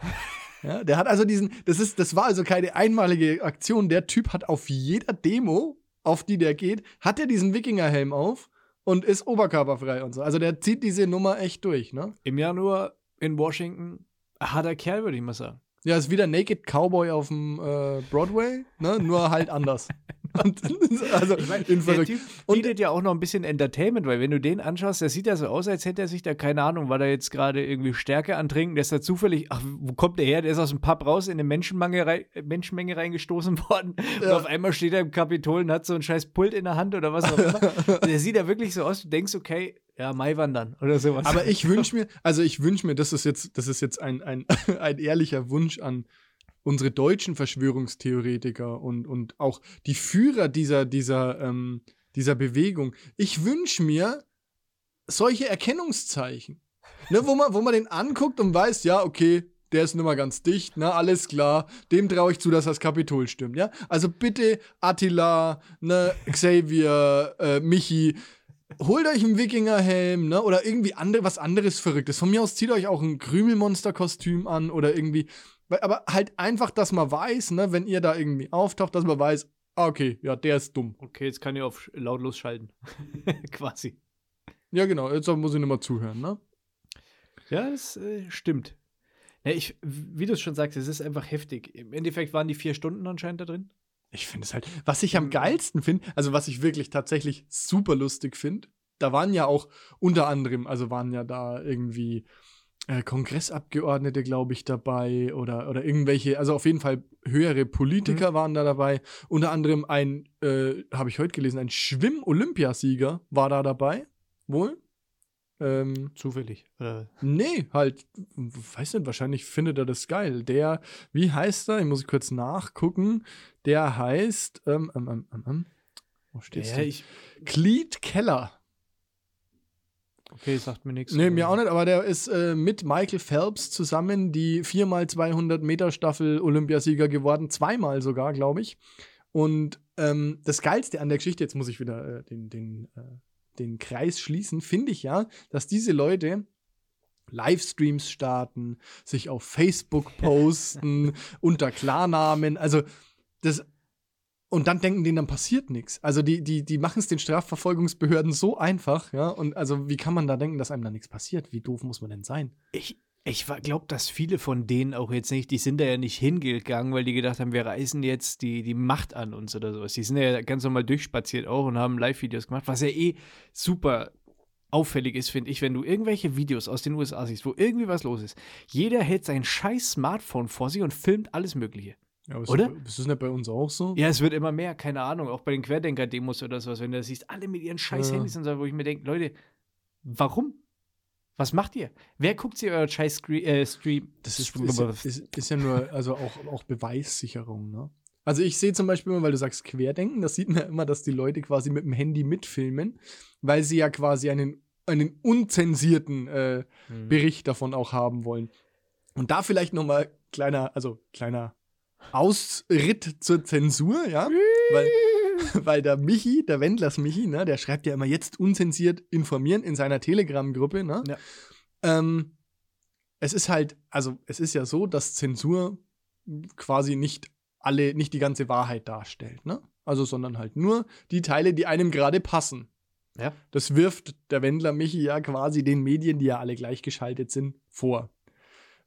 [LAUGHS] ja, der hat also diesen, das ist, das war also keine einmalige Aktion. Der Typ hat auf jeder Demo, auf die der geht, hat er diesen Wikingerhelm auf und ist oberkörperfrei und so. Also der zieht diese Nummer echt durch, ne? Im Januar in Washington, harter Kerl, würde ich mal sagen. Ja, ist wieder Naked Cowboy auf dem äh, Broadway, ne? Nur halt anders. [LAUGHS] Und, [LAUGHS] also in Der verrückt. Typ Und- bietet ja auch noch ein bisschen Entertainment, weil wenn du den anschaust, der sieht ja so aus, als hätte er sich da, keine Ahnung, war da jetzt gerade irgendwie Stärke antrinken, der ist da zufällig, ach, wo kommt der her? Der ist aus dem Pub raus in eine Menschenmenge, Menschenmenge reingestoßen [LAUGHS] worden und Ja. auf einmal steht er im Kapitol und hat so ein scheiß Pult in der Hand oder was auch immer. [LAUGHS] der sieht ja wirklich so aus, du denkst, okay, ja, Mai wandern oder sowas. Aber ich wünsche mir, also ich wünsche mir, das ist jetzt, das ist jetzt ein, ein, ein ehrlicher Wunsch an unsere deutschen Verschwörungstheoretiker und, und auch die Führer dieser, dieser, ähm, dieser Bewegung. Ich wünsche mir solche Erkennungszeichen. Ne, wo, man, wo man den anguckt und weiß, ja, okay, der ist nicht mal ganz dicht, ne, alles klar, dem traue ich zu, dass das Kapitol stimmt, ja. Also bitte Attila, ne, Xavier, äh, Michi, holt euch einen Wikingerhelm, ne? Oder irgendwie andere, was anderes Verrücktes. Von mir aus zieht euch auch ein Krümelmonster-Kostüm an oder irgendwie. Aber halt einfach, dass man weiß, ne, wenn ihr da irgendwie auftaucht, dass man weiß, ah, okay, ja, der ist dumm. okay, jetzt kann ich auf lautlos schalten. [LAUGHS] Quasi. Ja, genau, jetzt muss ich nicht mal zuhören, ne? Ja, das äh, stimmt. Ja, ich, wie du es schon sagst, es ist einfach heftig. Im Endeffekt waren die vier Stunden anscheinend da drin. Ich finde es halt, was ich am geilsten finde, also was ich wirklich tatsächlich super lustig finde, da waren ja auch unter anderem, also waren ja da irgendwie äh, Kongressabgeordnete, glaube ich, dabei oder, oder irgendwelche, also auf jeden Fall höhere Politiker waren da dabei. Unter anderem ein, äh, habe ich heute gelesen, ein Schwimm-Olympiasieger war da dabei, wohl. Ähm, Zufällig. Oder Nee, halt, weiß nicht, wahrscheinlich findet er das geil. Der, wie heißt er? Ich muss kurz nachgucken. Der heißt, ähm, ähm, ähm, ähm, ähm. wo steht's ja, Cleet Keller. Okay, sagt mir nichts. Nee, mir auch nicht, aber der ist äh, mit Michael Phelps zusammen die 4x200 Meter Staffel Olympiasieger geworden. Zweimal sogar, glaube ich. Und ähm, das Geilste an der Geschichte, jetzt muss ich wieder äh, den, den, äh, den Kreis schließen, finde ich ja, dass diese Leute Livestreams starten, sich auf Facebook posten, [LAUGHS] unter Klarnamen, also das und dann denken denen, dann passiert nichts. Also die, die, die machen es den Strafverfolgungsbehörden so einfach, ja. Und also wie kann man da denken, dass einem da nichts passiert? Wie doof muss man denn sein? Ich, ich glaube, dass viele von denen auch jetzt nicht, die sind da ja nicht hingegangen, weil die gedacht haben, wir reißen jetzt die, die Macht an uns oder sowas. Die sind ja ganz normal durchspaziert auch und haben Live-Videos gemacht, was ja eh super auffällig ist, finde ich, wenn du irgendwelche Videos aus den USA siehst, wo irgendwie was los ist. Jeder hält sein scheiß Smartphone vor sich und filmt alles Mögliche. Ja, ist Oder? Das, ist das nicht bei uns auch so? Ja, es wird immer mehr, keine Ahnung, auch bei den Querdenker-Demos oder sowas, wenn du das siehst, alle mit ihren scheiß Ja. Handys und so, wo ich mir denke, Leute, warum? Was macht ihr? Wer guckt sich euer scheiß Scre äh, Stream? Das ist, ist, ist, ist ja nur, also auch, auch Beweissicherung, ne? Also ich sehe zum Beispiel immer, weil du sagst Querdenken, das sieht man ja immer, dass die Leute quasi mit dem Handy mitfilmen, weil sie ja quasi einen, einen unzensierten äh, Mhm. Bericht davon auch haben wollen. Und da vielleicht noch mal kleiner, also kleiner Ausritt zur Zensur, ja, weil, [LAUGHS] weil der Michi, der Wendlers Michi, ne, der schreibt ja immer jetzt unzensiert informieren in seiner Telegram-Gruppe, ne? Ja. Ähm, es ist halt, also es ist ja so, dass Zensur quasi nicht alle, nicht die ganze Wahrheit darstellt, ne? Also, sondern halt nur die Teile, die einem gerade passen. Ja. Das wirft der Wendler Michi ja quasi den Medien, die ja alle gleichgeschaltet sind, vor.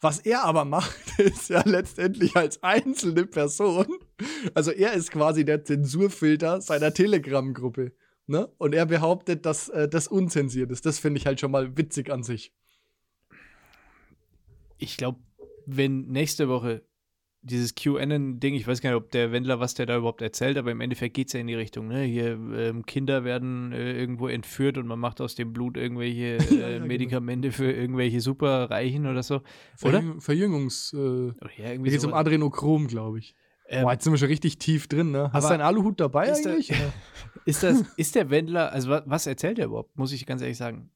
Was er aber macht, [LAUGHS] ist ja letztendlich als einzelne Person. Also er ist quasi der Zensurfilter seiner Telegram-Gruppe. Ne? Und er behauptet, dass äh, das unzensiert ist. Das finde ich halt schon mal witzig an sich. Ich glaube, wenn nächste Woche dieses QAnon-Ding, ich weiß gar nicht, ob der Wendler, was der da überhaupt erzählt, aber im Endeffekt geht es ja in die Richtung, ne? Hier, ähm, Kinder werden äh, irgendwo entführt und man macht aus dem Blut irgendwelche [LAUGHS] äh, ja, genau. Medikamente für irgendwelche Superreichen oder so. Oder? Verjüng Verjüngungs. Äh, Oder ja, da irgendwie geht es um. Adrenochrom, glaube ich. Ähm, Boah, jetzt sind wir schon richtig tief drin, ne? Hast du aber einen Aluhut dabei ist der- eigentlich? oder? [LAUGHS] ist, das, ist der Wendler, also wa- was erzählt er überhaupt, muss ich ganz ehrlich sagen?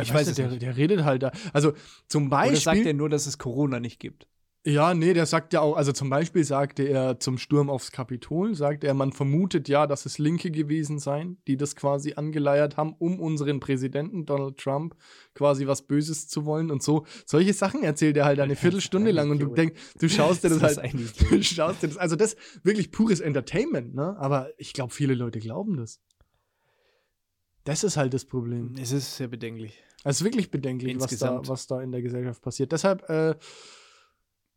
Ich weiß es der, nicht. der redet halt da. Also zum Oder sagt Beispiel. er nur, dass es Corona nicht gibt? Ja, nee, der sagt ja auch, also zum Beispiel sagte er zum Sturm aufs Kapitol, sagte er, man vermutet ja, dass es Linke gewesen seien, die das quasi angeleiert haben, um unseren Präsidenten Donald Trump quasi was Böses zu wollen und so. Solche Sachen erzählt er halt eine Viertelstunde lang und du denkst, du schaust dir das Das halt, [LAUGHS] du schaust dir das, also das wirklich pures Entertainment, ne? Aber ich glaube, viele Leute glauben das. Das ist halt das Problem. Es ist sehr bedenklich. Es ist wirklich bedenklich, was da, was da in der Gesellschaft passiert. Deshalb äh,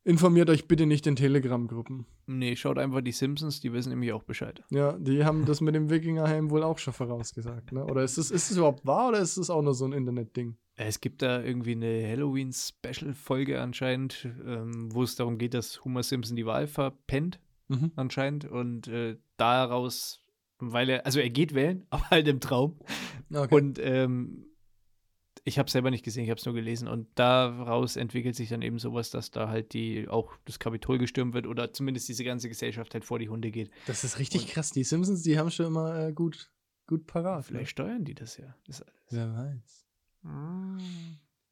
informiert euch bitte nicht in Telegram-Gruppen. Nee, schaut einfach die Simpsons, die wissen nämlich auch Bescheid. Ja, die haben das mit dem Wikingerhelm wohl auch schon vorausgesagt. Ne? Oder ist es ist es überhaupt wahr oder ist es auch nur so ein Internetding? Es gibt da irgendwie eine Halloween-Special-Folge anscheinend, ähm, wo es darum geht, dass Homer Simpson die Wahl verpennt, Mhm. anscheinend. Und äh, daraus, weil er, also er geht wählen, [LAUGHS] aber halt im Traum. Okay. Und ähm, ich habe es selber nicht gesehen, ich habe es nur gelesen. Und daraus entwickelt sich dann eben sowas, dass da halt die auch das Kapitol gestürmt wird oder zumindest diese ganze Gesellschaft halt vor die Hunde geht. das ist richtig Und- krass. Die Simpsons, die haben schon immer äh, gut, gut parat. Vielleicht steuern die das ja. Das Wer weiß. Mm.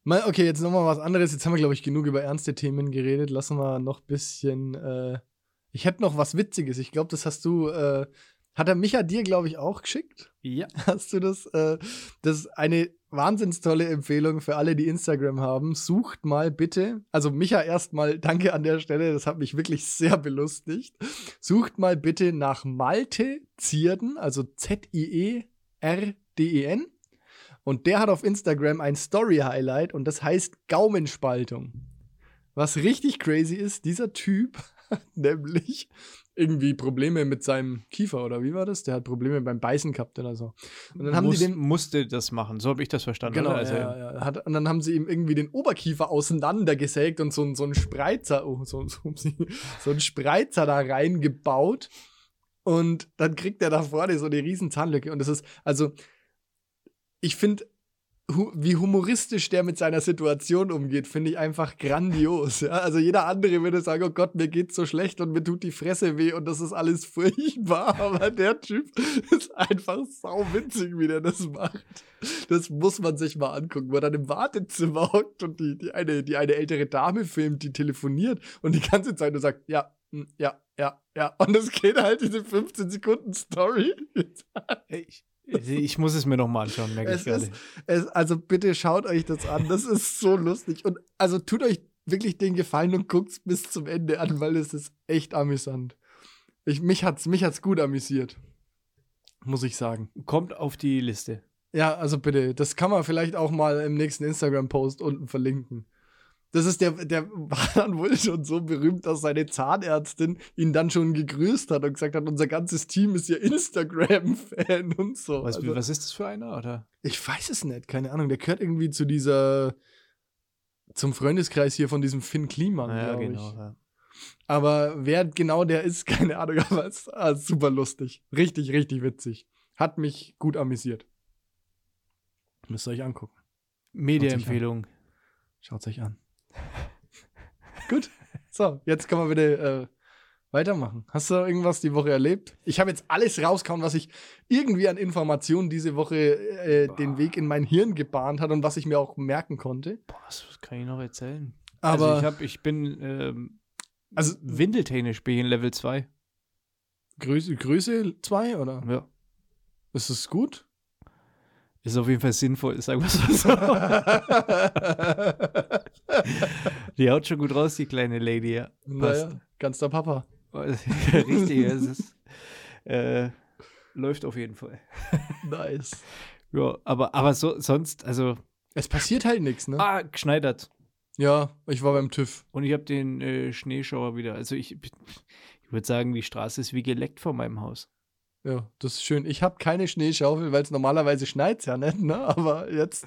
Mal, okay, jetzt nochmal was anderes. Jetzt haben wir, glaube ich, genug über ernste Themen geredet. Lassen wir noch ein bisschen. Äh, ich hätte noch was Witziges. Ich glaube, das hast du. Äh, hat er Micha dir, glaube ich, auch geschickt? Ja. Hast du das? Äh, das ist eine wahnsinns tolle Empfehlung für alle, die Instagram haben. Sucht mal bitte, also Micha erstmal danke an der Stelle, das hat mich wirklich sehr belustigt. Sucht mal bitte nach Malte Zierden, also Z-I-E-R-D-E-N. Und der hat auf Instagram ein Story-Highlight und das heißt Gaumenspaltung. Was richtig crazy ist, dieser Typ [LAUGHS] hat nämlich irgendwie Probleme mit seinem Kiefer oder wie war das? Der hat Probleme beim Beißen gehabt oder so. Und dann haben Muss, die den musste das machen, so habe ich das verstanden. Genau? Also, ja, ja. Hat, und dann haben sie ihm irgendwie den Oberkiefer auseinandergesägt und so, so einen Spreizer, oh, so, so, [LAUGHS] so einen Spreizer da reingebaut. Und dann kriegt er da vorne so eine riesen Zahnlücke. Und das ist, also, ich finde, hu wie humoristisch der mit seiner Situation umgeht, finde ich einfach grandios. Ja? Also jeder andere würde sagen, oh Gott, mir geht's so schlecht und mir tut die Fresse weh und das ist alles [LAUGHS] furchtbar. Aber der Typ ist einfach sau witzig, wie der das macht. Das muss man sich mal angucken, wo er dann im Wartezimmer hockt und die, die, eine, die eine ältere Dame filmt, die telefoniert und die ganze Zeit nur sagt, ja, hm, ja, ja, ja. Und es geht halt diese 15 Sekunden Story. Ich, ich muss es mir noch mal anschauen, merke ich Es gerade. ist, es, also bitte schaut euch das an. Das ist so lustig. Und also tut euch wirklich den Gefallen und guckt's bis zum Ende an, weil es ist echt amüsant. Ich, mich hat's, mich hat's gut amüsiert. Muss ich sagen. Kommt auf die Liste. Ja, also bitte, das kann man vielleicht auch mal im nächsten Instagram-Post unten verlinken. Das ist der, der war dann wohl schon so berühmt, dass seine Zahnärztin ihn dann schon gegrüßt hat und gesagt hat, unser ganzes Team ist ja Instagram-Fan [LAUGHS] und so. Was, Also- was ist das für einer? Oder? ich weiß es nicht, keine Ahnung. Der gehört irgendwie zu dieser, zum Freundeskreis hier von diesem Finn Kliman, Ja, glaube genau. ich. Ja. Aber wer genau der ist, [LAUGHS] keine Ahnung, aber es ist ah, super lustig. Richtig, richtig witzig. Hat mich gut amüsiert. Müsst ihr euch angucken. Mediaempfehlung. Schaut euch an. Gut. So, jetzt können wir wieder äh, weitermachen. Hast du irgendwas die Woche erlebt? Ich habe jetzt alles rausgehauen, was ich irgendwie an Informationen diese Woche äh, den Weg in mein Hirn gebahnt hat und was ich mir auch merken konnte. Boah, was kann ich noch erzählen? Aber also ich, hab, ich bin ähm, Also- ich in Level 2. Größe, Größe 2 oder? Ja. Ist es gut? Ist auf jeden Fall sinnvoll, sagen wir es mal so. [LAUGHS] Die haut schon gut raus, die kleine Lady, ja. naja, ganz der Papa. [LAUGHS] Richtig, es ist, äh, läuft auf jeden Fall. [LAUGHS] Nice. Ja, aber, aber so, sonst, also, Es passiert halt nichts, ne? ah, geschneidert. Ja, ich war beim TÜV. Und ich habe den äh, Schneeschauer wieder. Also ich, ich würde sagen, die Straße ist wie geleckt vor meinem Haus. Ja, das ist schön. Ich habe keine Schneeschaufel, weil es normalerweise schneit ja nicht, ne? Aber jetzt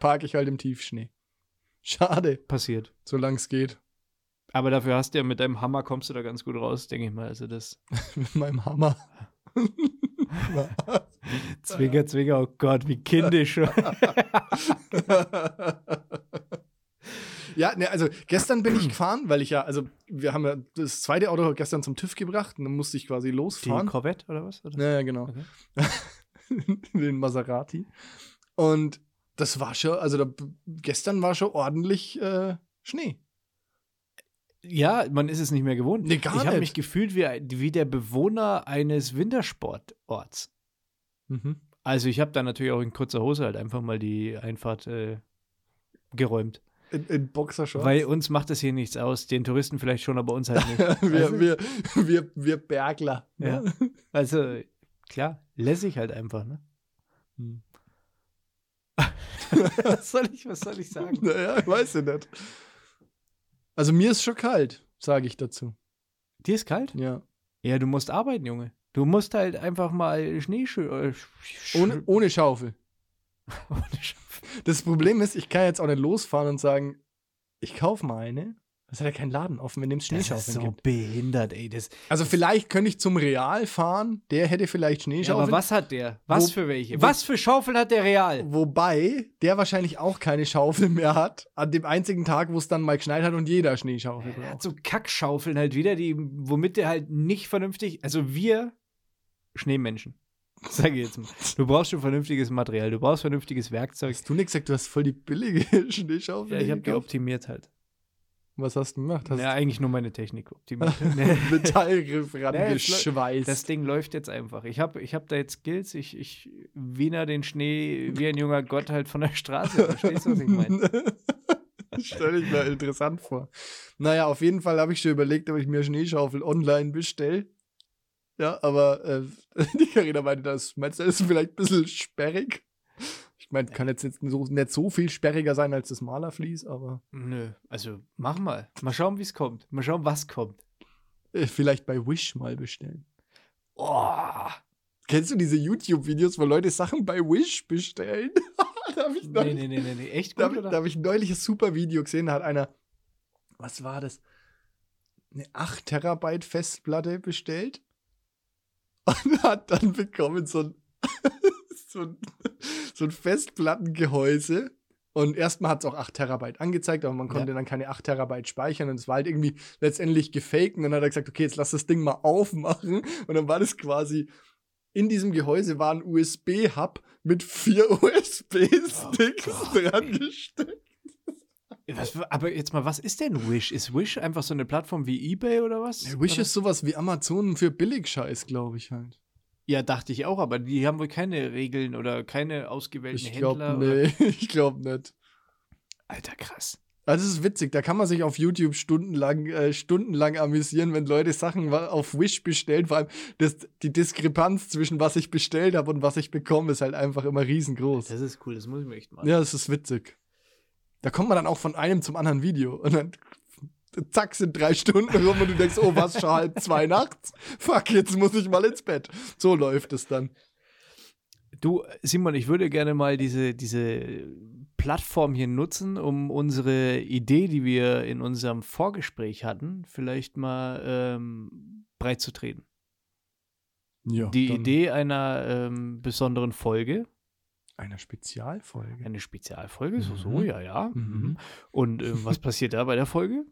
parke ich halt im Tiefschnee. Schade, Passiert. solange es geht. Aber dafür hast du ja mit deinem Hammer kommst du da ganz gut raus, denke ich mal. Also das [LAUGHS] Mit meinem Hammer. [LAUGHS] Zwinger, Zwinger, oh Gott, wie kindisch. [LAUGHS] Ja, ne, also gestern bin ich gefahren, weil ich ja, also wir haben ja das zweite Auto gestern zum TÜV gebracht und dann musste ich quasi Die losfahren. Corvette oder was? Oder? Ja, ja, genau. [LAUGHS] Den Maserati. Und das war schon, also da, gestern war schon ordentlich äh, Schnee. Ja, man ist es nicht mehr gewohnt. Nee, gar ich habe mich gefühlt wie, wie der Bewohner eines Wintersportorts. Mhm. Also ich habe da natürlich auch in kurzer Hose halt einfach mal die Einfahrt äh, geräumt. In, in Boxershorts. Weil uns macht das hier nichts aus. Den Touristen vielleicht schon, aber uns halt nicht. [LAUGHS] wir, du? wir, wir, wir Bergler. Ja. ne? Also klar, lässig halt einfach, ne? Hm. [LAUGHS] was, soll ich, was soll ich sagen? Naja, ich weiß ja nicht. Also mir ist schon kalt, sage ich dazu. Dir ist kalt? Ja. Ja, du musst arbeiten, Junge. Du musst halt einfach mal Schnee schö äh, sch- Ohne, ohne Schaufel. [LAUGHS] ohne Sch- Das Problem ist, ich kann jetzt auch nicht losfahren und sagen, ich kaufe mal eine. Das hat ja keinen Laden offen, wenn dem Das ist Schneeschaufeln so gibt. behindert, ey. Das, Also vielleicht könnte ich zum Real fahren, der hätte vielleicht ja, Schneeschaufeln. aber was hat der? Was Wo- für welche? was für Schaufeln hat der Real? Wobei der wahrscheinlich auch keine Schaufel mehr hat, an dem einzigen Tag, wo es dann mal geschneit hat und jeder Schneeschaufel Er hat braucht. so Kackschaufeln halt wieder, die, womit der halt nicht vernünftig, also wir Schneemenschen, [LAUGHS] sage ich jetzt mal, du brauchst schon vernünftiges Material, du brauchst vernünftiges Werkzeug. Hast du nicht gesagt, du hast voll die billige [LAUGHS] Schneeschaufel? Ja, ich habe die optimiert halt. Was hast du gemacht? Hast Ja, eigentlich nur meine Technik optimiert. [LAUGHS] Metallgriff rangeschweißt. Das Ding läuft jetzt einfach. Ich habe ich hab da jetzt Skills. Ich, ich wiener den Schnee wie ein junger Gott halt von der Straße. Verstehst du, was ich meine? Stell ich mir interessant vor. Naja, auf jeden Fall habe ich schon überlegt, ob ich mir Schneeschaufel online bestelle. Ja, aber äh, [LAUGHS] die Karina meinte, das meinst du, das ist vielleicht ein bisschen sperrig. Ich meine, kann jetzt nicht so, nicht so viel sperriger sein als das Malerflies, aber Nö, also mach mal. Mal schauen, wie es kommt. Mal schauen, was kommt. äh, vielleicht bei Wish mal bestellen. Oh, Kennst du diese YouTube-Videos, wo Leute Sachen bei Wish bestellen? [LAUGHS] da habe ich, nee, neulich- nee, nee, nee, nee. Echt da gut, hab, oder? da hab ich neulich ein super Video gesehen, da hat einer, was war das? Eine 8 Terabyte Festplatte bestellt und hat dann bekommen so ein, [LAUGHS] so ein, so ein Festplattengehäuse. Und erstmal hat es auch 8 Terabyte angezeigt, aber man konnte Ja. dann keine 8 Terabyte speichern und es war halt irgendwie letztendlich gefaked. Und dann hat er gesagt, okay, jetzt lass das Ding mal aufmachen. Und dann war das quasi, in diesem Gehäuse war ein USB-Hub mit vier USB-Sticks Oh dran gesteckt. Was, aber jetzt mal, was ist denn Wish? Ist Wish einfach so eine Plattform wie eBay oder was? Wish oder? ist sowas wie Amazon für Billigscheiß, glaube ich halt. Ja, dachte ich auch, aber die haben wohl keine Regeln oder keine ausgewählten Ich Händler. glaube, oder- nee, [LAUGHS] ich glaube nicht. Alter, krass. Also es ist witzig, da kann man sich auf YouTube stundenlang, äh, stundenlang amüsieren, wenn Leute Sachen auf Wish bestellen. Vor allem das, die Diskrepanz zwischen was ich bestellt habe und was ich bekomme, ist halt einfach immer riesengroß. Das ist cool, das muss ich mir echt mal. Ja, das ist witzig. Da kommt man dann auch von einem zum anderen Video und dann zack sind drei Stunden rum und du denkst, oh was, schon halb zwei nachts? Fuck, jetzt muss ich mal ins Bett. So läuft es dann. Du, Simon, ich würde gerne mal diese, diese Plattform hier nutzen, um unsere Idee, die wir in unserem Vorgespräch hatten, vielleicht mal ähm, breit zu treten. Ja, Die Idee einer ähm, besonderen Folge, einer Spezialfolge. eine Spezialfolge, so, so, Mhm. ja, ja. Mhm. Und ähm, was passiert da bei der Folge?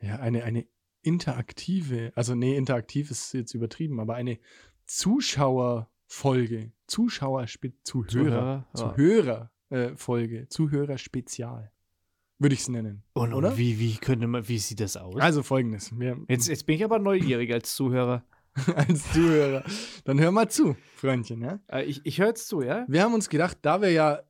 Ja, eine, eine interaktive, also nee, interaktiv ist jetzt übertrieben, aber eine Zuschauerfolge, Zuschauer, Zuhörer, ja. Zuhörer äh, Folge, Zuhörer-Spezial, würde ich es nennen. Und, Oder? wie, wie könnte man, wie sieht das aus? Also folgendes, jetzt, jetzt bin ich aber neugierig als Zuhörer. [LAUGHS] als Zuhörer, dann hör mal zu, Freundchen, ja. Äh, ich ich höre jetzt zu, ja? Wir haben uns gedacht, da wir ja,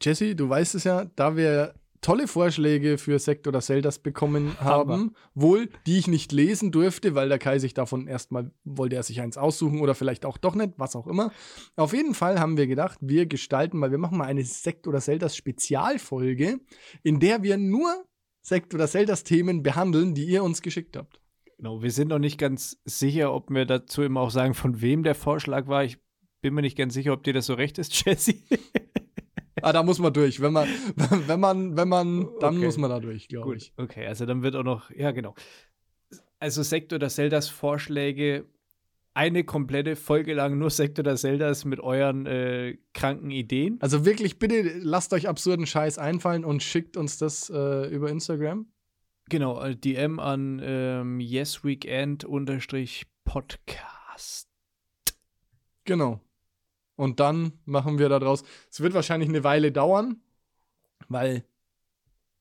Jesse, du weißt es ja, da wir tolle Vorschläge für Sekt oder Zeldas bekommen haben, Haben wohl, die ich nicht lesen durfte, weil der Kai sich davon erstmal wollte er sich eins aussuchen oder vielleicht auch doch nicht, was auch immer. Auf jeden Fall haben wir gedacht, wir gestalten mal, wir machen mal eine Sekt oder Zeldas Spezialfolge, in der wir nur Sekt oder Zeldas Themen behandeln, die ihr uns geschickt habt. Genau, wir sind noch nicht ganz sicher, ob wir dazu immer auch sagen, von wem der Vorschlag war. Ich bin mir nicht ganz sicher, ob dir das so recht ist, [LAUGHS] Jesse. Ah, da muss man durch. Wenn man, [LAUGHS] wenn man, wenn man, dann Okay. muss man da durch, glaube ich. okay, also dann wird auch noch, ja genau. Also Sekt oder Zeldas Vorschläge eine komplette Folge lang nur Sekt oder Zeldas mit euren äh, kranken Ideen. Also wirklich, bitte lasst euch absurden Scheiß einfallen und schickt uns das äh, über Instagram. Genau, äh, DM an ähm, yesweekend-podcast. Genau. Und dann machen wir daraus. Es wird wahrscheinlich eine Weile dauern, weil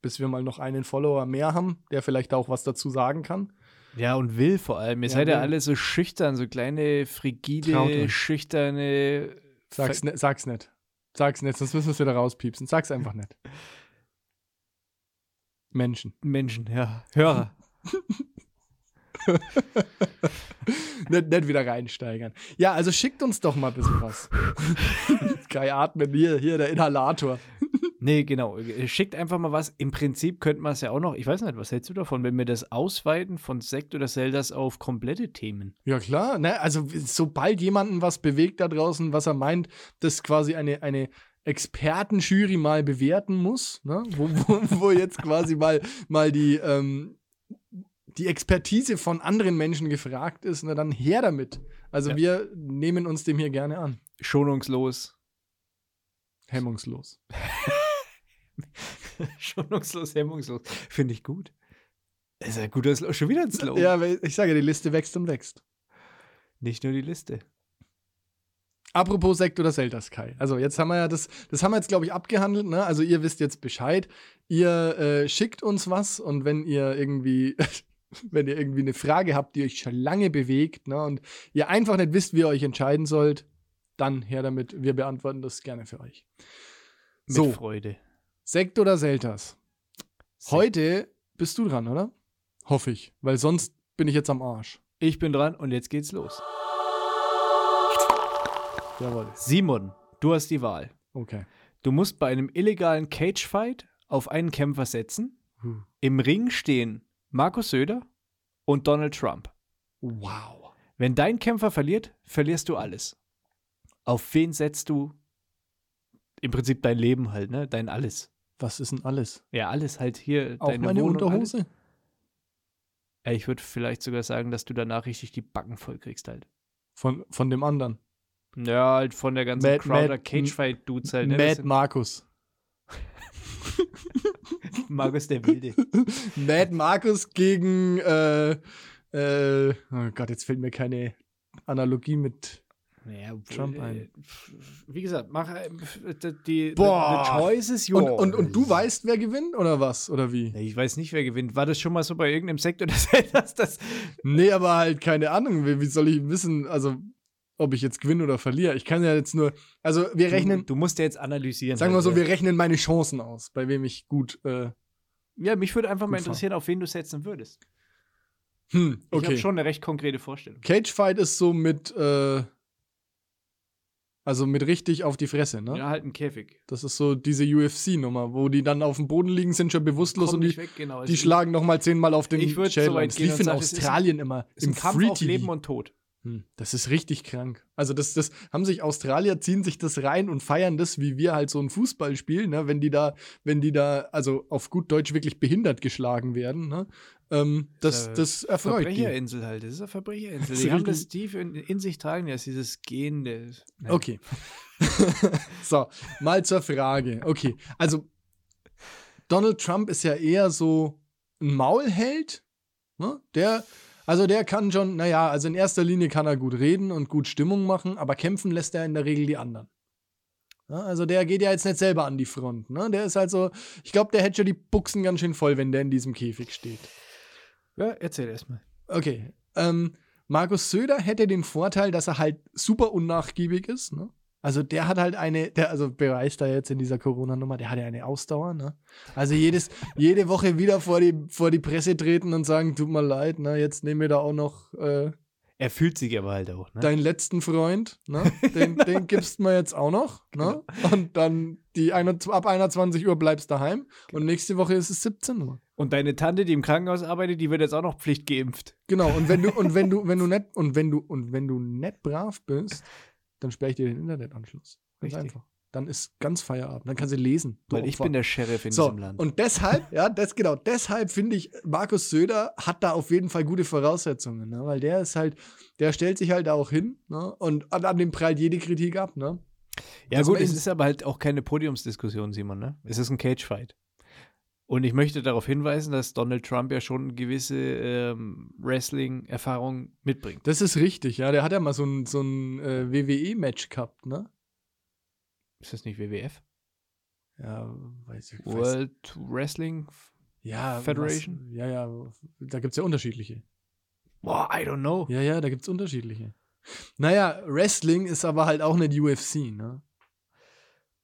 bis wir mal noch einen Follower mehr haben, der vielleicht auch was dazu sagen kann. Ja, und will vor allem. Ihr Ja, seid ja will. alle so schüchtern, so kleine, frigide, schüchterne. Sag's, ne, sag's nicht. Sag's nicht, sonst müssen wir es wieder rauspiepsen. Sag's einfach nicht. [LAUGHS] Menschen. Menschen, ja. Hörer. [LAUGHS] nicht, nicht wieder reinsteigern. Ja, also schickt uns doch mal ein bisschen was. [LAUGHS] Kai atmen, hier, hier der Inhalator. Nee, genau. Schickt einfach mal was. Im Prinzip könnte man es ja auch noch, ich weiß nicht, was hältst du davon, wenn wir das ausweiten von Sekt oder Zeldas auf komplette Themen? Ja, klar. Ne? Also, sobald jemanden was bewegt da draußen, was er meint, das quasi eine, eine Expertenjury mal bewerten muss, ne? wo, wo, wo jetzt quasi mal, mal die, ähm, die Expertise von anderen Menschen gefragt ist, na, dann her damit. Also, Ja. wir nehmen uns dem hier gerne an. Schonungslos. Hemmungslos. [LAUGHS] Schonungslos, hemmungslos. Finde ich gut. Das ist ein guter Slogan. Schon wieder ein Slogan. Ja, ich sage, die Liste wächst und wächst. Nicht nur die Liste. Apropos Sekt oder Zeldas, Kai. Also jetzt haben wir ja das, das haben wir jetzt, glaube ich, abgehandelt, ne? Also ihr wisst jetzt Bescheid. Ihr äh, schickt uns was und wenn ihr irgendwie, [LAUGHS] wenn ihr irgendwie eine Frage habt, die euch schon lange bewegt, ne? Und ihr einfach nicht wisst, wie ihr euch entscheiden sollt, dann her damit. Wir beantworten das gerne für euch. Mit So. Freude. Sekt oder Selters? Sekt. Heute bist du dran, oder? Hoffe ich, weil sonst bin ich jetzt am Arsch. Ich bin dran und jetzt geht's los. Jawohl. Simon, du hast die Wahl. Okay. Du musst bei einem illegalen Cagefight auf einen Kämpfer setzen. Huh. Im Ring stehen Markus Söder und Donald Trump. Wow. Wenn dein Kämpfer verliert, verlierst du alles. Auf wen setzt du im Prinzip dein Leben halt, ne? Dein alles. Was ist denn alles? Ja, alles halt hier. Auch deine meine Wohnung, Unterhose? Alles. Ja, ich würde vielleicht sogar sagen, dass du danach richtig die Backen voll kriegst halt. Von, von dem anderen. Ja, halt von der ganzen Mad- Crowder Mad- Cagefight-Dudes halt. Ne? Mad Markus. [LAUGHS] Markus der Wilde. [LAUGHS] Mad Markus gegen, äh, äh, oh Gott, jetzt fällt mir keine Analogie mit. Naja, obwohl, Trump äh, ein. Wie gesagt, mach äh, die, die Boah. the choice is Und, yours. und, und du weißt, wer gewinnt oder was? Oder wie? Ich weiß nicht, wer gewinnt. War das schon mal so bei irgendeinem Sektor, dass [LAUGHS] das, das Nee, aber halt keine Ahnung. Wie, wie soll ich wissen, also, ob ich jetzt gewinne oder verliere? Ich kann ja jetzt nur, also wir rechnen, Du, du musst ja jetzt analysieren. sagen wir halt, so, ja. wir rechnen meine Chancen aus, bei wem ich gut, äh, Ja, mich würde einfach mal interessieren, auf wen du setzen würdest. hm, Ich habe okay. schon eine recht konkrete Vorstellung. Cagefight ist so mit, äh, also mit richtig auf die Fresse, ne? Ja, halt ein Käfig. Das ist so diese UFC-Nummer, wo die dann auf dem Boden liegen, sind schon bewusstlos und die, weg, genau. die schlagen noch mal zehnmal auf den Ich Schädel. so Das lief in Australien immer. ist Im ein Kampf Free auf TV. Leben und Tod. Hm, Das ist richtig krank. Also das, das haben sich Australier, ziehen sich das rein und feiern das, wie wir halt so ein Fußballspiel, ne? wenn die da, wenn die da, also auf gut Deutsch wirklich behindert geschlagen werden, ne? ähm, das, das erfreut die. Verbrecherinsel halt. Das ist eine Verbrecherinsel. Die haben das tief in, in sich tragen, das ist dieses Gen. Das, Nein. Okay. [LAUGHS] so, mal zur Frage. Okay, also Donald Trump ist ja eher so ein Maulheld. Ne? Der, also der kann schon, naja, also in erster Linie kann er gut reden und gut Stimmung machen, aber kämpfen lässt er in der Regel die anderen. Ja, also der geht ja jetzt nicht selber an die Front. Ne? Der ist halt so, ich glaube, der hätte schon die Buchsen ganz schön voll, wenn der in diesem Käfig steht. Ja, erzähl erstmal. Okay. Ähm, Markus Söder hätte den Vorteil, dass er halt super unnachgiebig ist. Ne? Also der hat halt eine, der also beweist er jetzt in dieser Corona-Nummer, der hat ja eine Ausdauer. Ne? Also jedes, jede Woche wieder vor die, vor die Presse treten und sagen, tut mir leid, ne? jetzt nehmen wir da auch noch äh, Er fühlt sich aber halt auch. Ne? deinen letzten Freund, ne? [LAUGHS] den, den gibst du mir jetzt auch noch. Ne? Und dann die eine, ab 21 Uhr bleibst daheim und nächste Woche ist es 17 Uhr. Und deine Tante, die im Krankenhaus arbeitet, die wird jetzt auch noch pflichtgeimpft. Genau, und wenn du, und wenn du, [LAUGHS] wenn du nett, und wenn du, und wenn du nett brav bist, dann sperre ich dir den Internetanschluss. Ganz Richtig. einfach. dann ist ganz Feierabend. Dann kann sie lesen. Weil ich Opfer. bin der Sheriff in so, diesem Land. und deshalb, ja, das genau, deshalb finde ich, Markus Söder hat da auf jeden Fall gute Voraussetzungen, ne? weil der ist halt, der stellt sich halt da auch hin, ne? Und an, an dem prallt jede Kritik ab, ne? Ja, dass gut, es ist aber halt auch keine Podiumsdiskussion, Simon, ne? Es ist ein Cagefight. Und ich möchte darauf hinweisen, dass Donald Trump ja schon gewisse ähm, Wrestling-Erfahrung mitbringt. Das ist richtig, ja. Der hat ja mal so ein, so ein äh, WWE-Match gehabt, ne? Ist das nicht WWF? Ja, weiß ich. Weiß, World Wrestling? ja, Federation? Was, ja, ja, da gibt es ja unterschiedliche. Boah, I don't know. Ja, ja, da gibt es unterschiedliche. Naja, Wrestling ist aber halt auch nicht UFC, ne?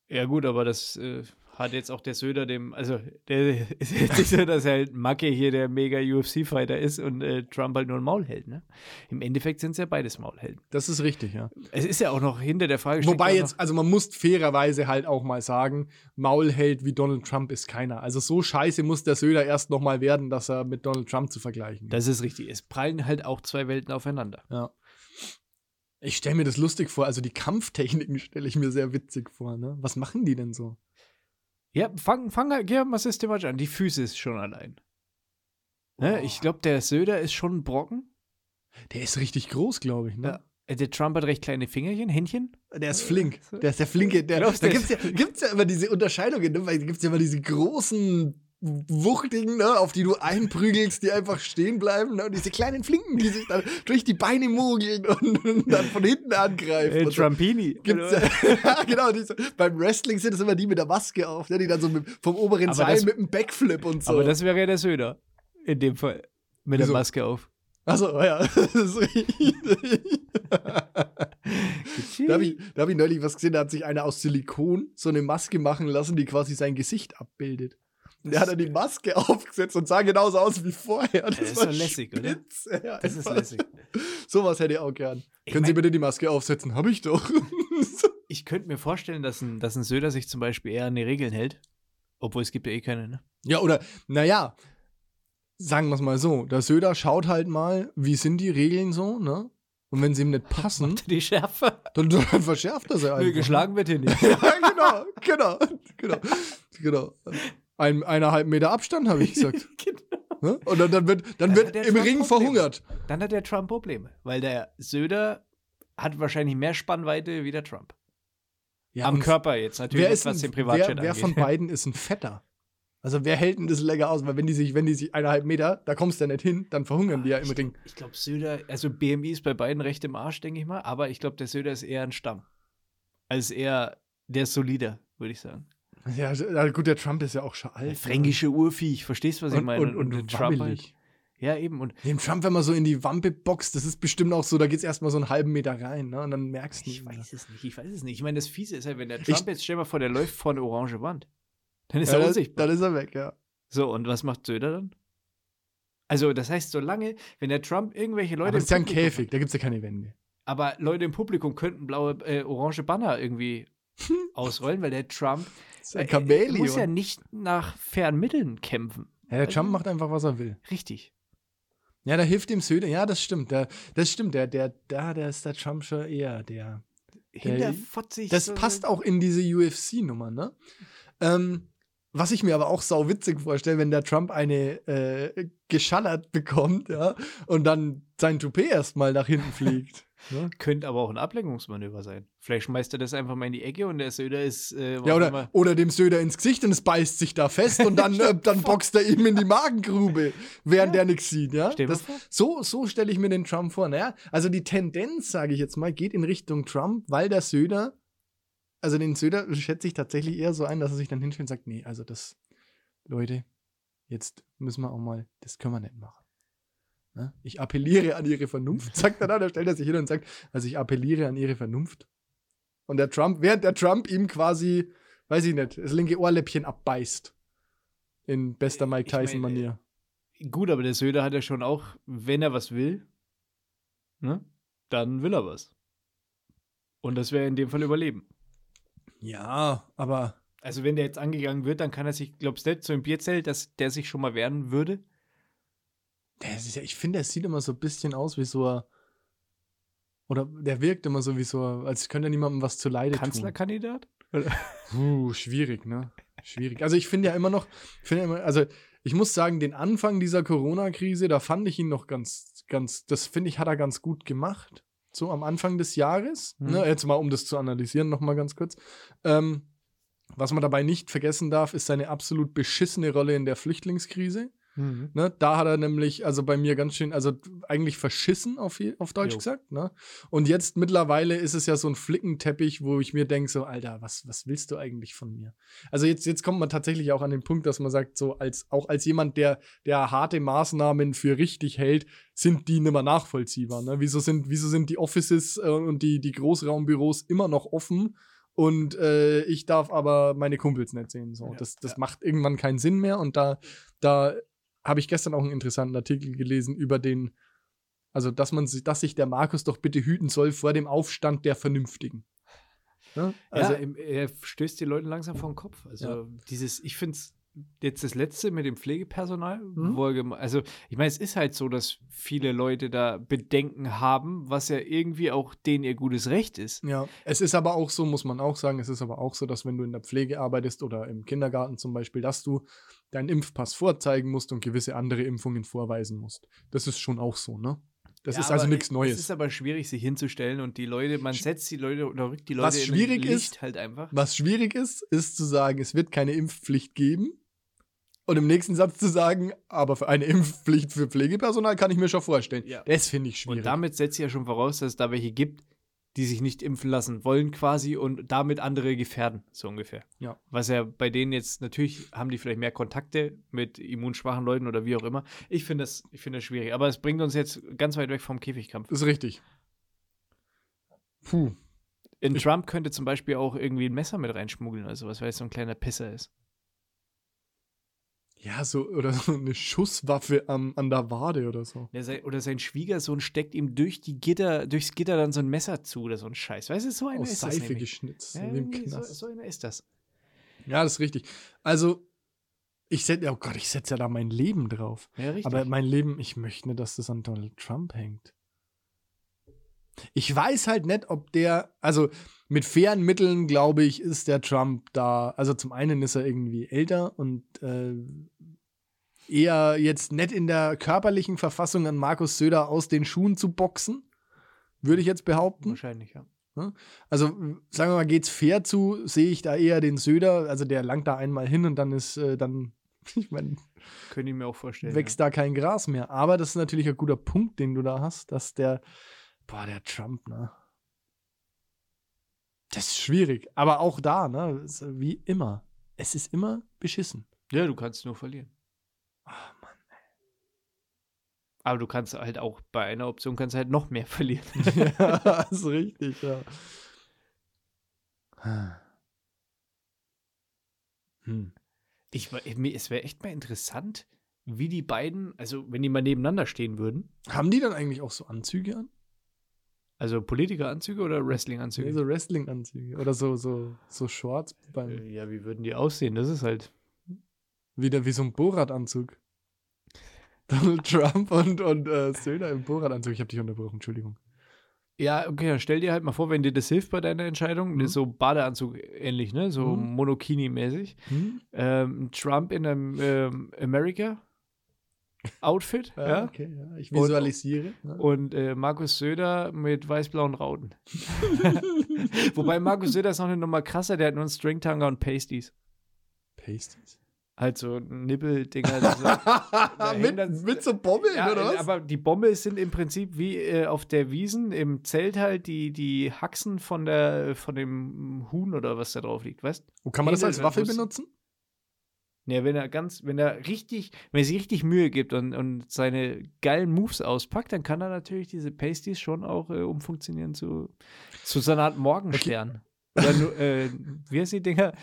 Ja, gut, aber das äh, hat jetzt auch der Söder dem, also der [LAUGHS] ist jetzt nicht so, dass er halt Macke hier der mega UFC-Fighter ist und äh, Trump halt nur ein Maulheld, ne? Im Endeffekt sind es ja beides Maulhelden. Das ist richtig, ja. Es ist ja auch noch hinter der Frage. Wobei jetzt, also man muss fairerweise halt auch mal sagen, Maulheld wie Donald Trump ist keiner. Also so scheiße muss der Söder erst noch mal werden, dass er mit Donald Trump zu vergleichen Noch, das ist richtig. Es prallen halt auch zwei Welten aufeinander. Ja. Ich stelle mir das lustig vor, also die Kampftechniken stelle ich mir sehr witzig vor, ne? Was machen die denn so? Ja, fang, fang halt, geh mal systematisch an. Die Füße ist schon allein. Ne? Oh. Ich glaube, der Söder ist schon ein Brocken. Der ist richtig groß, glaube ich, ne? Ja. Äh, Der Trump hat recht kleine Fingerchen, Händchen. Der ist flink. Der ist der flinke. Der, Glaubst da du gibt's ja, gibt's ja immer diese Unterscheidungen, ne? Weil gibt's ja immer diese großen Wuchtigen, ne? auf die du einprügelst, die einfach stehen bleiben. Ne? Und diese kleinen Flinken, die sich dann durch die Beine mogeln [LAUGHS] und, und dann von hinten angreifen. Und so. Trumpini. Gibt's ja, [LAUGHS] ja, genau. Diese, beim Wrestling sind es immer die mit der Maske auf, ne? die dann so mit, vom oberen Aber Seil das- mit einem Backflip und so. Aber das wäre ja der Söder. In dem Fall. Mit Wieso? der Maske auf. Achso, ja. [LAUGHS] Das ist richtig. da habe ich, da hab ich neulich was gesehen, da hat sich einer aus Silikon so eine Maske machen lassen, die quasi sein Gesicht abbildet. Der hat dann die Maske [LAUGHS] aufgesetzt und sah genauso aus wie vorher. Das, Das ist war doch lässig, oder? spitze. Ja, Das ist lässig. Sowas hätte ich auch gern. Ich Können Sie bitte die Maske aufsetzen? Hab ich doch. [LAUGHS] Ich könnte mir vorstellen, dass ein, dass ein Söder sich zum Beispiel eher an die Regeln hält. Obwohl es gibt ja eh keine, ne? ja, oder, naja, sagen wir es mal so. Der Söder schaut halt mal, wie sind die Regeln so, ne? Und wenn sie ihm nicht passen, Die Schärfe. dann, dann verschärft er sie einfach. Nö, geschlagen wird hier nicht. [LAUGHS] ja, genau, genau, genau, genau. Ein, eineinhalb Meter Abstand, habe ich gesagt. [LAUGHS] Ne? Und dann, dann wird, dann Dann wird im Trump Ring Probleme. verhungert. Dann hat der Trump Probleme. Weil der Söder hat wahrscheinlich mehr Spannweite wie der Trump. Ja, Am Körper jetzt natürlich, wer, ist was ein, den wer, Privatjet wer angeht. von beiden ist ein Fetter? Also wer hält denn das länger aus? Weil wenn die sich, wenn die sich eineinhalb Meter, da kommst du ja nicht hin, dann verhungern die ja im Ring. Ich glaube, Söder, also BMI ist bei beiden recht im Arsch, denke ich mal, aber ich glaube, der Söder ist eher ein Stamm. Also eher, der ist solider, würde ich sagen. Ja, ja, gut, der Trump ist ja auch schon alt. Der fränkische Urviech, verstehst du, was ich und, meine? und, und, der Trump halt. Ja, eben. Und Dem Trump, wenn man so in die Wampe boxt, das ist bestimmt auch so, da geht's erstmal so einen halben Meter rein, ne? Und dann merkst du ich nicht mehr. weiß es nicht, ich weiß es nicht. Ich meine, das Fiese ist halt, wenn der Ich- Trump jetzt, stell mal vor, der läuft vor eine orange Wand. Dann ist Ja, er unsichtbar. dann ist er weg, ja. So, und was macht Söder dann? Also, das heißt, solange, wenn der Trump irgendwelche Leute. Aber das ist ja ein Käfig, da gibt's ja keine Wände. Aber Leute im Publikum könnten blaue, äh, orange Banner irgendwie [LAUGHS] ausrollen, weil der Trump ein äh, Chamäleon. muss ja nicht nach fairen Mitteln kämpfen. Ja, der Trump macht einfach, was er will. Richtig. Ja, da hilft dem Söder. Ja, das stimmt. Der, das stimmt. Der, der, da, der ist der Trump schon eher der. Hinterfotzig. Das passt auch in diese UFC-Nummer, ne? Ähm, was ich mir aber auch sau witzig vorstelle, wenn der Trump eine äh, geschallert bekommt, ja, und dann sein Toupet erstmal nach hinten fliegt. [LAUGHS] ne? Könnte aber auch ein Ablenkungsmanöver sein. Vielleicht schmeißt er das einfach mal in die Ecke und der Söder ist. Äh, Ja, oder, immer- oder dem Söder ins Gesicht und es beißt sich da fest und dann, [LAUGHS] äh, dann boxt er ihm in die Magengrube, während der nichts sieht, ja? Das, so so stelle ich mir den Trump vor. Naja, also die Tendenz, sage ich jetzt mal, geht in Richtung Trump, weil der Söder, also den Söder schätze ich tatsächlich eher so ein, dass er sich dann hinstellt und sagt, nee, also das, Leute, jetzt müssen wir auch mal, das können wir nicht machen. Ne? Ich appelliere an ihre Vernunft, [LAUGHS] sagt er dann, da stellt er sich hin und sagt, also ich appelliere an ihre Vernunft. Und der Trump, während der Trump ihm quasi, weiß ich nicht, das linke Ohrläppchen abbeißt. In bester Mike Ich mein, Tyson-Manier. Gut, aber der Söder hat ja schon auch, wenn er was will, ne, dann will er was. Und das wäre in dem Fall Überleben. Ja, aber Also wenn der jetzt angegangen wird, dann kann er sich, glaubst du nicht, so im Bierzelt, dass der sich schon mal wehren würde? ist ich finde, er sieht immer so ein bisschen aus wie so ein, oder der wirkt immer so wie so, als könnte er niemandem was zu Leide tun. Kanzlerkandidat? [LAUGHS] Puh, schwierig, ne? Schwierig. Also ich finde ja immer noch, finde ja immer, also ich muss sagen, den Anfang dieser Corona-Krise, da fand ich ihn noch ganz, ganz, das finde ich, hat er ganz gut gemacht. So am Anfang des Jahres. Mhm. Ne? Jetzt mal, um das zu analysieren, nochmal ganz kurz. Ähm, was man dabei nicht vergessen darf, ist seine absolut beschissene Rolle in der Flüchtlingskrise. Mhm. Ne, da hat er nämlich, also bei mir ganz schön, also eigentlich verschissen auf, auf Deutsch Jo. gesagt. Ne? Und jetzt mittlerweile ist es ja so ein Flickenteppich, wo ich mir denke, so, Alter, was, was willst du eigentlich von mir? Also jetzt, jetzt kommt man tatsächlich auch an den Punkt, dass man sagt, so als, auch als jemand, der, der harte Maßnahmen für richtig hält, sind die nicht mehr nachvollziehbar. Ne? Wieso, sind, wieso sind die Offices äh, und die, die Großraumbüros immer noch offen? Und äh, ich darf aber meine Kumpels nicht sehen. So. Ja, das das ja. macht irgendwann keinen Sinn mehr. Und da, da habe ich gestern auch einen interessanten Artikel gelesen über den, also dass man sich, dass sich der Markus doch bitte hüten soll vor dem Aufstand der Vernünftigen. Ne? Also ja, er stößt die Leute langsam vor den Kopf. Also dieses, ich finde es jetzt das letzte mit dem Pflegepersonal, Mhm. also ich meine, es ist halt so, dass viele Leute da Bedenken haben, was ja irgendwie auch denen ihr gutes Recht ist. ja, es ist aber auch so, muss man auch sagen, es ist aber auch so, dass wenn du in der Pflege arbeitest oder im Kindergarten zum Beispiel, dass du deinen Impfpass vorzeigen musst und gewisse andere Impfungen vorweisen musst. Das ist schon auch so, ne? Das Ja, ist also nichts Neues. Es ist aber schwierig, sich hinzustellen und die Leute, man setzt die Leute oder rückt die Leute Was in schwierig Licht ist- halt einfach. Was schwierig ist, ist zu sagen, es wird keine Impfpflicht geben. Und im nächsten Satz zu sagen, aber für eine [LAUGHS] Impfpflicht für Pflegepersonal kann ich mir schon vorstellen. Ja. Das finde ich schwierig. Und damit setzt ja schon voraus, dass es da welche gibt, die sich nicht impfen lassen wollen quasi und damit andere gefährden, so ungefähr. Ja. Was ja bei denen jetzt, natürlich haben die vielleicht mehr Kontakte mit immunschwachen Leuten oder wie auch immer. Ich finde das, ich finde das schwierig. Aber es bringt uns jetzt ganz weit weg vom Käfigkampf. ist richtig. Puh. In Trump könnte zum Beispiel auch irgendwie ein Messer mit reinschmuggeln oder sowas, weil es so ein kleiner Pisser ist. Ja, so, oder so eine Schusswaffe am, an der Wade oder so. Oder sein Schwiegersohn steckt ihm durch die Gitter, durchs Gitter dann so ein Messer zu oder so ein Scheiß. Weißt du, so einer Aus ist das Seife geschnitzt. Ja, so, so einer ist das. Ja, das ist richtig. Also, ich setze, oh Gott, ich setze ja da mein Leben drauf. Ja, richtig. Aber mein Leben, ich möchte nicht, dass das an Donald Trump hängt. Ich weiß halt nicht, ob der, also mit fairen Mitteln, glaube ich, ist der Trump da. Also zum einen ist er irgendwie älter und äh, eher jetzt nicht in der körperlichen Verfassung an Markus Söder aus den Schuhen zu boxen, würde ich jetzt behaupten. Wahrscheinlich, ja. Also, sagen wir mal, geht's fair zu, sehe ich da eher den Söder, also der langt da einmal hin und dann ist, äh, dann, [LAUGHS] ich meine, Könnte ich mir auch vorstellen. wächst da kein Gras mehr. Aber das ist natürlich ein guter Punkt, den du da hast, dass der, boah, der Trump, ne? Das ist schwierig. Aber auch da, ne? ist Wie immer. Es ist immer beschissen. Ja. ja, du kannst nur verlieren. Ah, Mann. Aber du kannst halt auch bei einer Option kannst halt noch mehr [LAUGHS] verlieren. [LAUGHS] ja, das [LAUGHS] ist richtig, ja. Hm. Ich, es wäre echt mal interessant, wie die beiden, also wenn die mal nebeneinander stehen würden, Haben die dann eigentlich auch so Anzüge an? also Politikeranzüge oder Wrestlinganzüge? Nee, so Wrestling-Anzüge. Oder so, so, so Shorts beim. Äh, ja, wie würden die aussehen? Das ist halt. Wieder wie so ein Borat-Anzug. Donald Trump und, und äh, Söder im Borat-Anzug. Ich habe dich unterbrochen, Entschuldigung. Ja, okay, dann stell dir halt mal vor, wenn dir das hilft bei deiner Entscheidung, Mhm. so Badeanzug ähnlich, ne? So Mhm. Monokini-mäßig. Hm? Ähm, Trump in einem ähm, America-Outfit, ja. Okay, ja. Ich visualisiere. ja. Und äh, Markus Söder mit weiß-blauen Rauten. [LAUGHS] Wobei Markus Söder ist noch eine Nummer krasser, der hat nur einen Stringtanger und Pasties. Pasties. Halt so Nippeldinger. so- [LAUGHS] mit, mit so Bommeln, ja, oder was? aber die Bombe sind im Prinzip wie äh, auf der Wiesen im Zelt halt die, die Haxen von, der, von dem Huhn oder was da drauf liegt, weißt Wo kann man das als Waffe benutzen? Ja, wenn er ganz, wenn er richtig, wenn er sich richtig Mühe gibt und, und seine geilen Moves auspackt, dann kann er natürlich diese Pasties schon auch äh, umfunktionieren zu, zu so einer Art Morgenstern. Oder nur, äh, wie heißt die Dinger?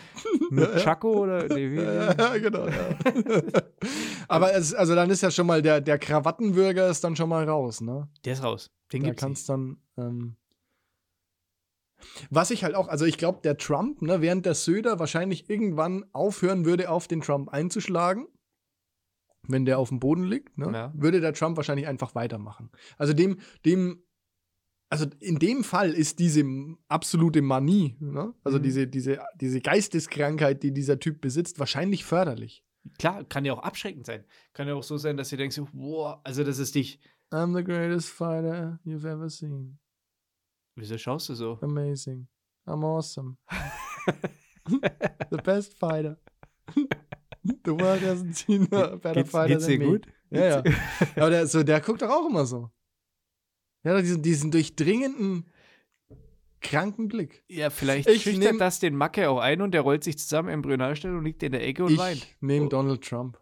[LAUGHS] Chaco oder nee, wie, Ja, genau, ja. [LAUGHS] aber es, also dann ist ja schon mal der, der Krawattenbürger ist dann schon mal raus, ne? Der ist raus. Den da gibt's nicht. kannst dann. Ähm, was ich halt auch, also ich glaube, der Trump, ne, während der Söder wahrscheinlich irgendwann aufhören würde, auf den Trump einzuschlagen, wenn der auf dem Boden liegt, ne, Ja. würde der Trump wahrscheinlich einfach weitermachen. Also dem, dem also in dem Fall ist diese absolute Manie, ne? also Mhm. diese, diese, diese Geisteskrankheit, die dieser Typ besitzt, wahrscheinlich förderlich. Klar, kann ja auch abschreckend sein. Kann ja auch so sein, dass du denkst, wow, also das ist dich. I'm the greatest fighter you've ever seen. Wieso schaust du so? Amazing. I'm awesome. [LAUGHS] the best fighter. The world hasn't seen a better Geht's, fighter geht's than dir me. gut? Ja, ja. Aber der, so, der guckt doch auch immer so. Ja, diesen, diesen durchdringenden, kranken Blick. Ja, vielleicht Ich schüchtert nehm- das den Macke auch ein und der rollt sich zusammen im Embryonalstelle und liegt in der Ecke und weint. Ich nehme Oh. Donald Trump.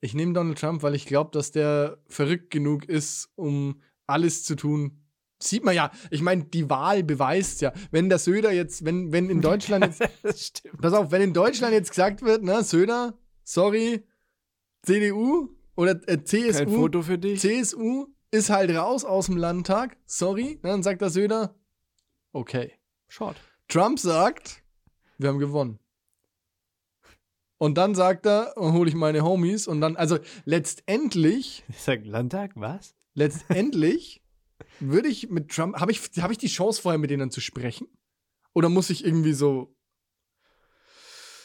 Ich nehme Donald Trump, weil ich glaube, dass der verrückt genug ist, um alles zu tun. Sieht man ja. Ich meine, die Wahl beweist ja. Wenn der Söder jetzt, wenn, wenn in [LAUGHS] Deutschland jetzt, [LAUGHS] das stimmt. pass auf, wenn in Deutschland jetzt gesagt wird, ne, Söder, sorry, CDU oder äh, Kein CSU, Foto für dich. CSU ist halt raus aus dem Landtag, sorry, ne, dann sagt der Söder, okay. Short. Trump sagt, wir haben gewonnen. Und dann sagt er, hole ich meine Homies und dann, also letztendlich, Ich sag Landtag, was? letztendlich würde ich mit Trump, habe ich, hab ich die Chance vorher mit denen zu sprechen? Oder muss ich irgendwie so,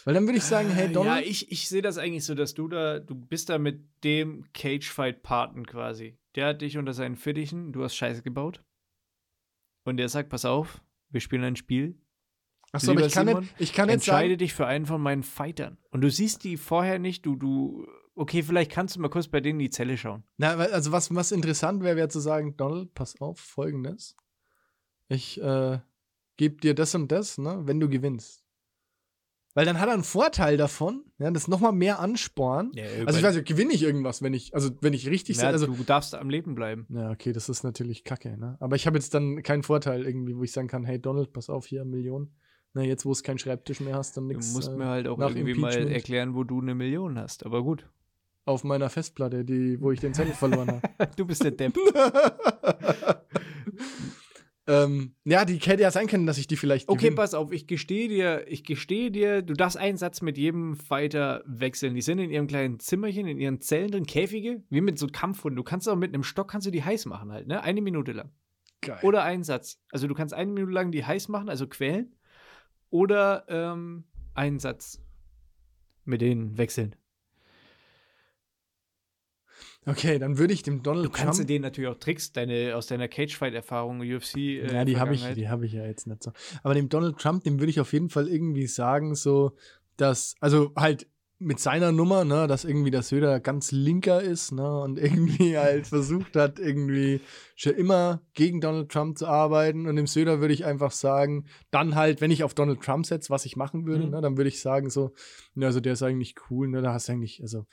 weil dann würde ich sagen, hey Äh, Donald, Ja, ich, ich sehe das eigentlich so, dass du da, du bist da mit dem Cagefight-Paten quasi. Der hat dich unter seinen Fittichen, du hast Scheiße gebaut. Und der sagt, pass auf, wir spielen ein Spiel. achso, aber ich kann, Simon, nicht, ich kann jetzt Entscheide sagen, dich für einen von meinen Fightern. Und du siehst die vorher nicht, du, du, okay, vielleicht kannst du mal kurz bei denen in die Zelle schauen. na, also was, was interessant wäre, wäre zu sagen, Donald, pass auf, folgendes. Ich äh, gebe dir das und das, ne, wenn du gewinnst. Weil dann hat er einen Vorteil davon, ja, das nochmal mehr Ansporn. Also ich weiß nicht, gewinne ich irgendwas, wenn ich, also wenn ich richtig ja, sein, also du darfst am Leben bleiben. ja, okay, das ist natürlich kacke, ne? Aber ich habe jetzt dann keinen Vorteil irgendwie, wo ich sagen kann, hey Donald, pass auf, hier Million. Na, jetzt wo es keinen Schreibtisch mehr hast, dann Du nix musst äh, mir halt auch irgendwie mal erklären, wo du eine Million hast. Aber gut. auf meiner Festplatte, die, wo ich den Zettel verloren habe. [LAUGHS] Du bist der Depp. [LAUGHS] ähm, ja, die hätte ja sein können, dass ich die vielleicht Okay, gewinne. pass auf, ich gestehe dir, ich gestehe dir, du darfst einen Satz mit jedem Fighter wechseln. Die sind in ihrem kleinen Zimmerchen, in ihren Zellen drin, Käfige, wie mit so Kampfhunden. Du kannst auch mit einem Stock kannst du die heiß machen halt, ne? Eine Minute lang. Geil. Oder einen Satz. Also du kannst eine Minute lang die heiß machen, also quälen. Oder ähm, einen Satz mit denen wechseln. Okay, dann würde ich dem Donald Du kannst Trump. denen natürlich auch Tricks deine, aus deiner Cagefight-Erfahrung, UFC. Äh, ja, die habe ich, die habe ich ja jetzt nicht so. Aber dem Donald Trump, dem würde ich auf jeden Fall irgendwie sagen, so, dass, also halt mit seiner Nummer, ne, dass irgendwie der Söder ganz linker ist, ne, und [LAUGHS] irgendwie halt versucht hat, irgendwie schon immer gegen Donald Trump zu arbeiten. Und dem Söder würde ich einfach sagen, dann halt, wenn ich auf Donald Trump setze, was ich machen würde, Mhm. ne, dann würde ich sagen, so, ne, also der ist eigentlich cool, ne, da hast du eigentlich, also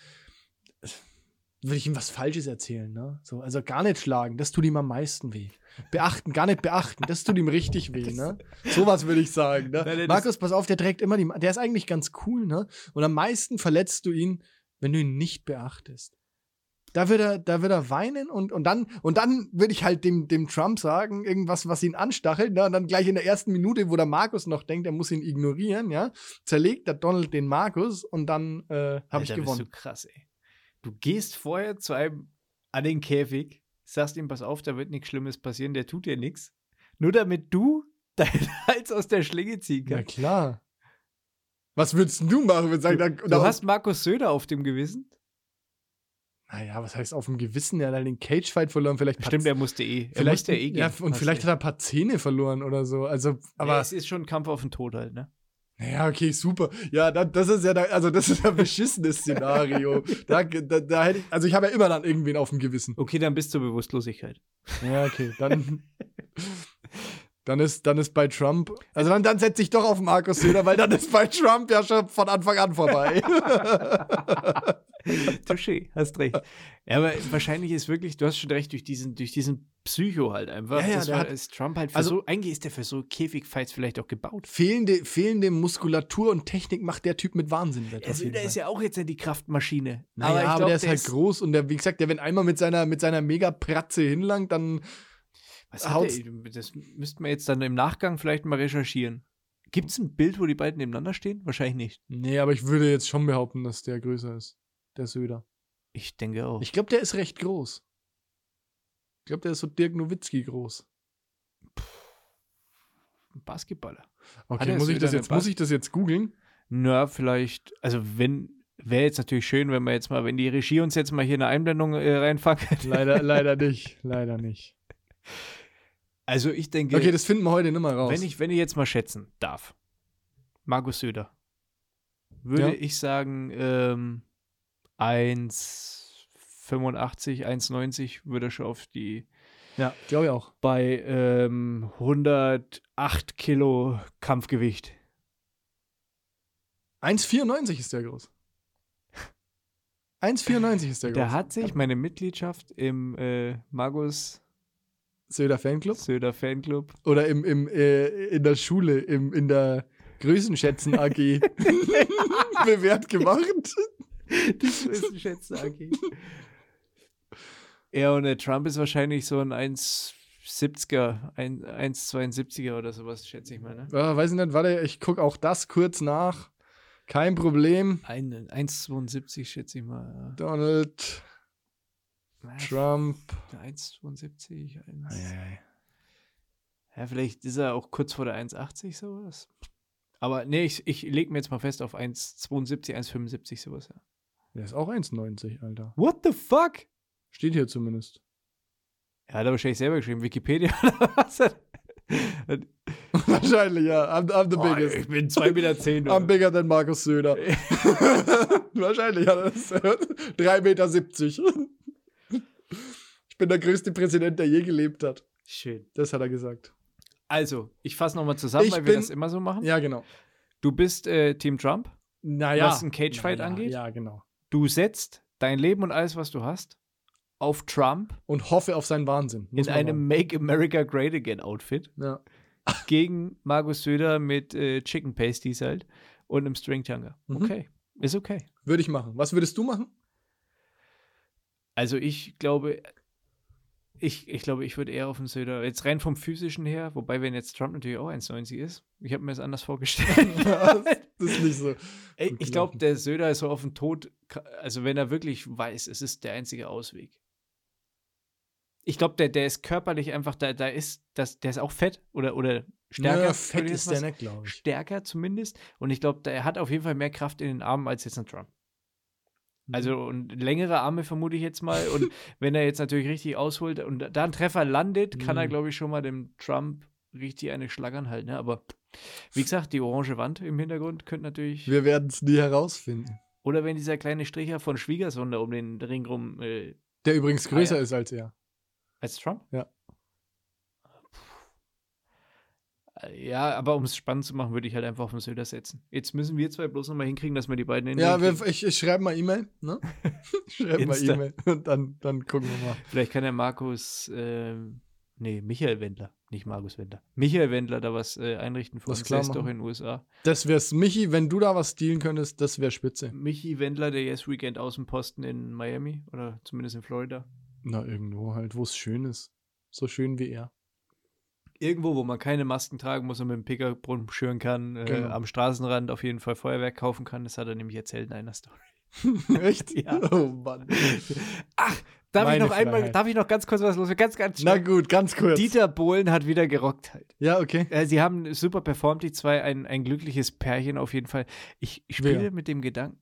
würde ich ihm was Falsches erzählen, ne? So, also gar nicht schlagen, das tut ihm am meisten weh. Beachten, gar nicht beachten, das tut ihm richtig weh, ne? Sowas würde ich sagen, ne? Nein, nein, Markus, pass auf, der trägt immer die, Ma- der ist eigentlich ganz cool, ne? Und am meisten verletzt du ihn, wenn du ihn nicht beachtest. Da wird er, da wird er weinen und, und dann, und dann würde ich halt dem, dem Trump sagen, irgendwas, was ihn anstachelt, ne? Und dann gleich in der ersten Minute, wo der Markus noch denkt, er muss ihn ignorieren, ja? Zerlegt der Donald den Markus und dann äh, habe ich gewonnen. Bist du krass, ey. Du gehst vorher zu einem an den Käfig, sagst ihm, pass auf, da wird nichts Schlimmes passieren, der tut dir nichts. Nur damit du [LAUGHS] deinen Hals aus der Schlinge ziehen Ja, kannst. klar. Was würdest du machen, wenn sagen, da, Du hast Markus Söder auf dem Gewissen? Naja, was heißt auf dem Gewissen? Er hat halt den Cagefight verloren, vielleicht Stimmt, er musste eh. Er vielleicht, musste eh gehen. ja, und vielleicht hat er ein paar Zähne verloren oder so. Also, Aber aber es ist schon ein Kampf auf den Tod halt, ne? Ja, okay, super. Ja, da, das ist ja, da, also das ist ein beschissenes Szenario. da, da, da hätte ich, also ich habe ja immer dann irgendwen auf dem Gewissen. Okay, dann bis zur Bewusstlosigkeit. Ja, okay, dann. [LAUGHS] Dann ist, dann ist bei Trump, also dann, dann setze ich doch auf Markus Söder, weil dann ist bei Trump ja schon von Anfang an vorbei. [LAUGHS] Touché, hast recht. Ja, aber wahrscheinlich ist wirklich, du hast schon recht, durch diesen, durch diesen Psycho halt einfach. Ja, ja, ist, der hat- ist Trump halt für also- so, eigentlich ist der für so Käfigfights vielleicht auch gebaut. fehlende, fehlende Muskulatur und Technik macht der Typ mit Wahnsinn wett. Der Söder Fall. ist ja auch jetzt die Kraftmaschine. Naja, aber, ich glaub, der ist halt groß und der, wie gesagt, der, wenn einmal mit seiner, mit seiner Mega-Pratze hinlangt, dann. Was hat haut's- der, das müssten wir jetzt dann im Nachgang vielleicht mal recherchieren. Gibt es ein Bild, wo die beiden nebeneinander stehen? Wahrscheinlich nicht. Nee, aber ich würde jetzt schon behaupten, dass der größer ist. Der Söder. Ich denke auch. Ich glaube, der ist recht groß. Ich glaube, der ist so Dirk Nowitzki groß. ein Basketballer. Okay, muss ich, das jetzt, muss ich das jetzt googeln? Na, vielleicht, also wenn, wäre jetzt natürlich schön, wenn wir jetzt mal, wenn die Regie uns jetzt mal hier eine Einblendung äh, reinfangen. Leider, [LAUGHS] leider nicht. Leider nicht. Also ich denke, Okay, das finden wir heute nicht mehr raus. wenn ich, wenn ich jetzt mal schätzen darf, Markus Söder, würde Ja. ich sagen, ähm, 1,85, 1,90 würde er schon auf die ja, glaube ich auch. bei ähm, 108 Kilo Kampfgewicht. 1,94 ist der groß. 1,94 ist der groß. Der hat sich meine Mitgliedschaft im äh, Markus Söder Fanclub. Söder Fanclub Oder im, im, äh, in der Schule, im, in der Größenschätzen AG bewährt [LAUGHS] gemacht. Die größten Schätze AG. Ja, und der Trump ist wahrscheinlich so ein 1,70er, ein 1,72er oder sowas, schätze ich mal, ne? Ja, weiß ich nicht, warte, ich gucke auch das kurz nach. Kein Problem. Ein- 1,72 schätze ich mal. Donald Ja. Trump. 1,72, 1. Eieiei. Ja, vielleicht ist er auch kurz vor der 1,80 sowas. Aber nee, ich, ich lege mir jetzt mal fest auf 1,72, 1,75 sowas. Ja. Der ist auch 1,90, Alter. What the fuck? Steht hier zumindest. Er hat er wahrscheinlich selber geschrieben, Wikipedia [LAUGHS] oder was? [LAUGHS] Wahrscheinlich, ja. I'm, I'm the Boah, biggest. ich bin 2,10 Meter. Zehn, I'm bigger than Markus Söder. [LAUGHS] Wahrscheinlich hat er das. 3,70 Meter. Ich bin der größte Präsident, der je gelebt hat. Schön. Das hat er gesagt. Also, ich fasse nochmal zusammen, Ich weil wir bin- das immer so machen. Ja, genau. Du bist äh, Team Trump. Naja. Was ein Cagefight naja, angeht? Ja, genau. Du setzt dein Leben und alles, was du hast, auf Trump Und hoffe auf seinen Wahnsinn. muss in einem Make America Great Again Outfit sagen. [LAUGHS] gegen Markus Söder mit äh, Chicken Pasties halt und einem String Jungle. Mhm. Okay, ist okay. Ja. Würde ich machen. Was würdest du machen? Also ich glaube, ich, ich glaube, ich würde eher auf den Söder, jetzt rein vom physischen her, wobei wenn jetzt Trump natürlich auch 1,90 ist, ich habe mir das anders vorgestellt. [LAUGHS] das ist nicht so. Gut ich glaube, der Söder ist so auf den Tod, also wenn er wirklich weiß, es ist der einzige Ausweg. Ich glaube, der, der ist körperlich einfach, da, da ist, das, der ist auch fett oder, oder stärker. Ja, fett ich ist der nicht, glaube ich. Stärker zumindest. Und ich glaube, der hat auf jeden Fall mehr Kraft in den Armen als jetzt ein Trump. Mhm. Also und längere Arme vermute ich jetzt mal. Und [LAUGHS] wenn er jetzt natürlich richtig ausholt und da ein Treffer landet, kann er, Mhm. glaube ich, schon mal dem Trump richtig eine schlagern halten. Ne? Aber wie gesagt, die orange Wand im Hintergrund könnte natürlich. Wir werden es nie herausfinden. Oder wenn dieser kleine Stricher von Schwiegersohn da um den Ring rum äh, Der übrigens größer Ah, ja. ist als er. als Trump. Ja. Äh, Ja, aber um es spannend zu machen, würde ich halt einfach auf den Söder setzen. Jetzt müssen wir zwei bloß nochmal hinkriegen, dass wir die beiden in Ja, wir, ich, ich schreibe mal E-Mail, ne? [LAUGHS] [LAUGHS] Ich schreibe mal. E-Mail und dann, dann gucken wir mal. Vielleicht kann der Markus, ähm, nee, Michael Wendler, nicht Markus Wendler. Michael Wendler da was äh, einrichten für Was uns. klar Der ist doch in den USA. Das wär's, Michi, wenn du da was stehlen könntest, das wäre spitze. Michi Wendler, der Yes Weekend Außenposten in Miami oder zumindest in Florida. Na, irgendwo halt, wo es schön ist. So schön wie er. Irgendwo, wo man keine Masken tragen muss und mit dem Pickerbrunnen schüren kann, äh, Genau. am Straßenrand auf jeden Fall Feuerwerk kaufen kann. Das hat er nämlich erzählt in einer Story. [LAUGHS] Echt? Ja. Oh Mann. Ach, darf Meine ich noch einmal, Freiheit. darf ich noch ganz kurz was los? Ganz, ganz Na schnell. gut, ganz kurz. Dieter Bohlen hat wieder gerockt halt. Ja, okay. Äh, sie haben super performt, die zwei, ein, ein glückliches Pärchen auf jeden Fall. Ich, ich spiele Wer? mit dem Gedanken,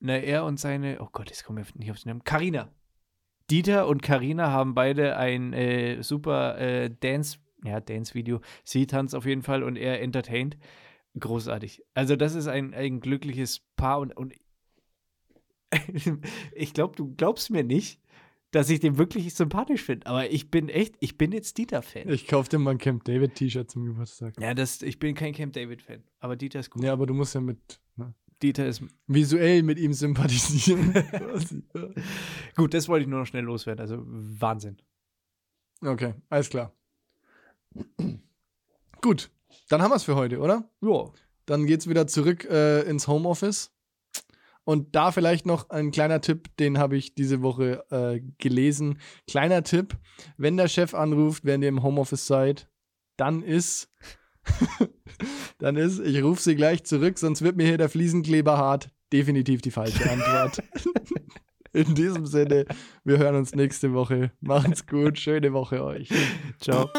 na, er und seine, oh Gott, jetzt komme ich nicht auf den Namen, Carina. Dieter und Carina haben beide ein äh, super äh, Dance, ja, Dance-Video, sie tanzt auf jeden Fall und er entertaint. Großartig. Also, das ist ein, ein glückliches Paar und, und [LAUGHS] ich glaube, du glaubst mir nicht, dass ich den wirklich sympathisch finde. Aber ich bin echt, ich bin jetzt Dieter-Fan. Ich kauf dir mal ein Camp David T-Shirt zum Geburtstag. Ja, das, ich bin kein Camp David-Fan, aber Dieter ist gut. Ja, aber du musst ja mit ne, Dieter ist visuell mit ihm sympathisieren. [LAUGHS] gut, das wollte ich nur noch schnell loswerden. Also Wahnsinn. okay, alles klar. [CLEARS THROAT] Gut, dann haben wir es für heute, oder? Ja. Dann geht's wieder zurück äh, ins Homeoffice. Und da vielleicht noch ein kleiner Tipp, den habe ich diese Woche äh, gelesen. Kleiner Tipp, wenn der Chef anruft, während ihr im Homeoffice seid, dann ist, [LAUGHS] dann ist, ich rufe sie gleich zurück, sonst wird mir hier der Fliesenkleber hart. Definitiv die falsche Antwort. [LAUGHS] In diesem Sinne, wir hören uns nächste Woche. Macht's gut, schöne Woche euch. Ciao.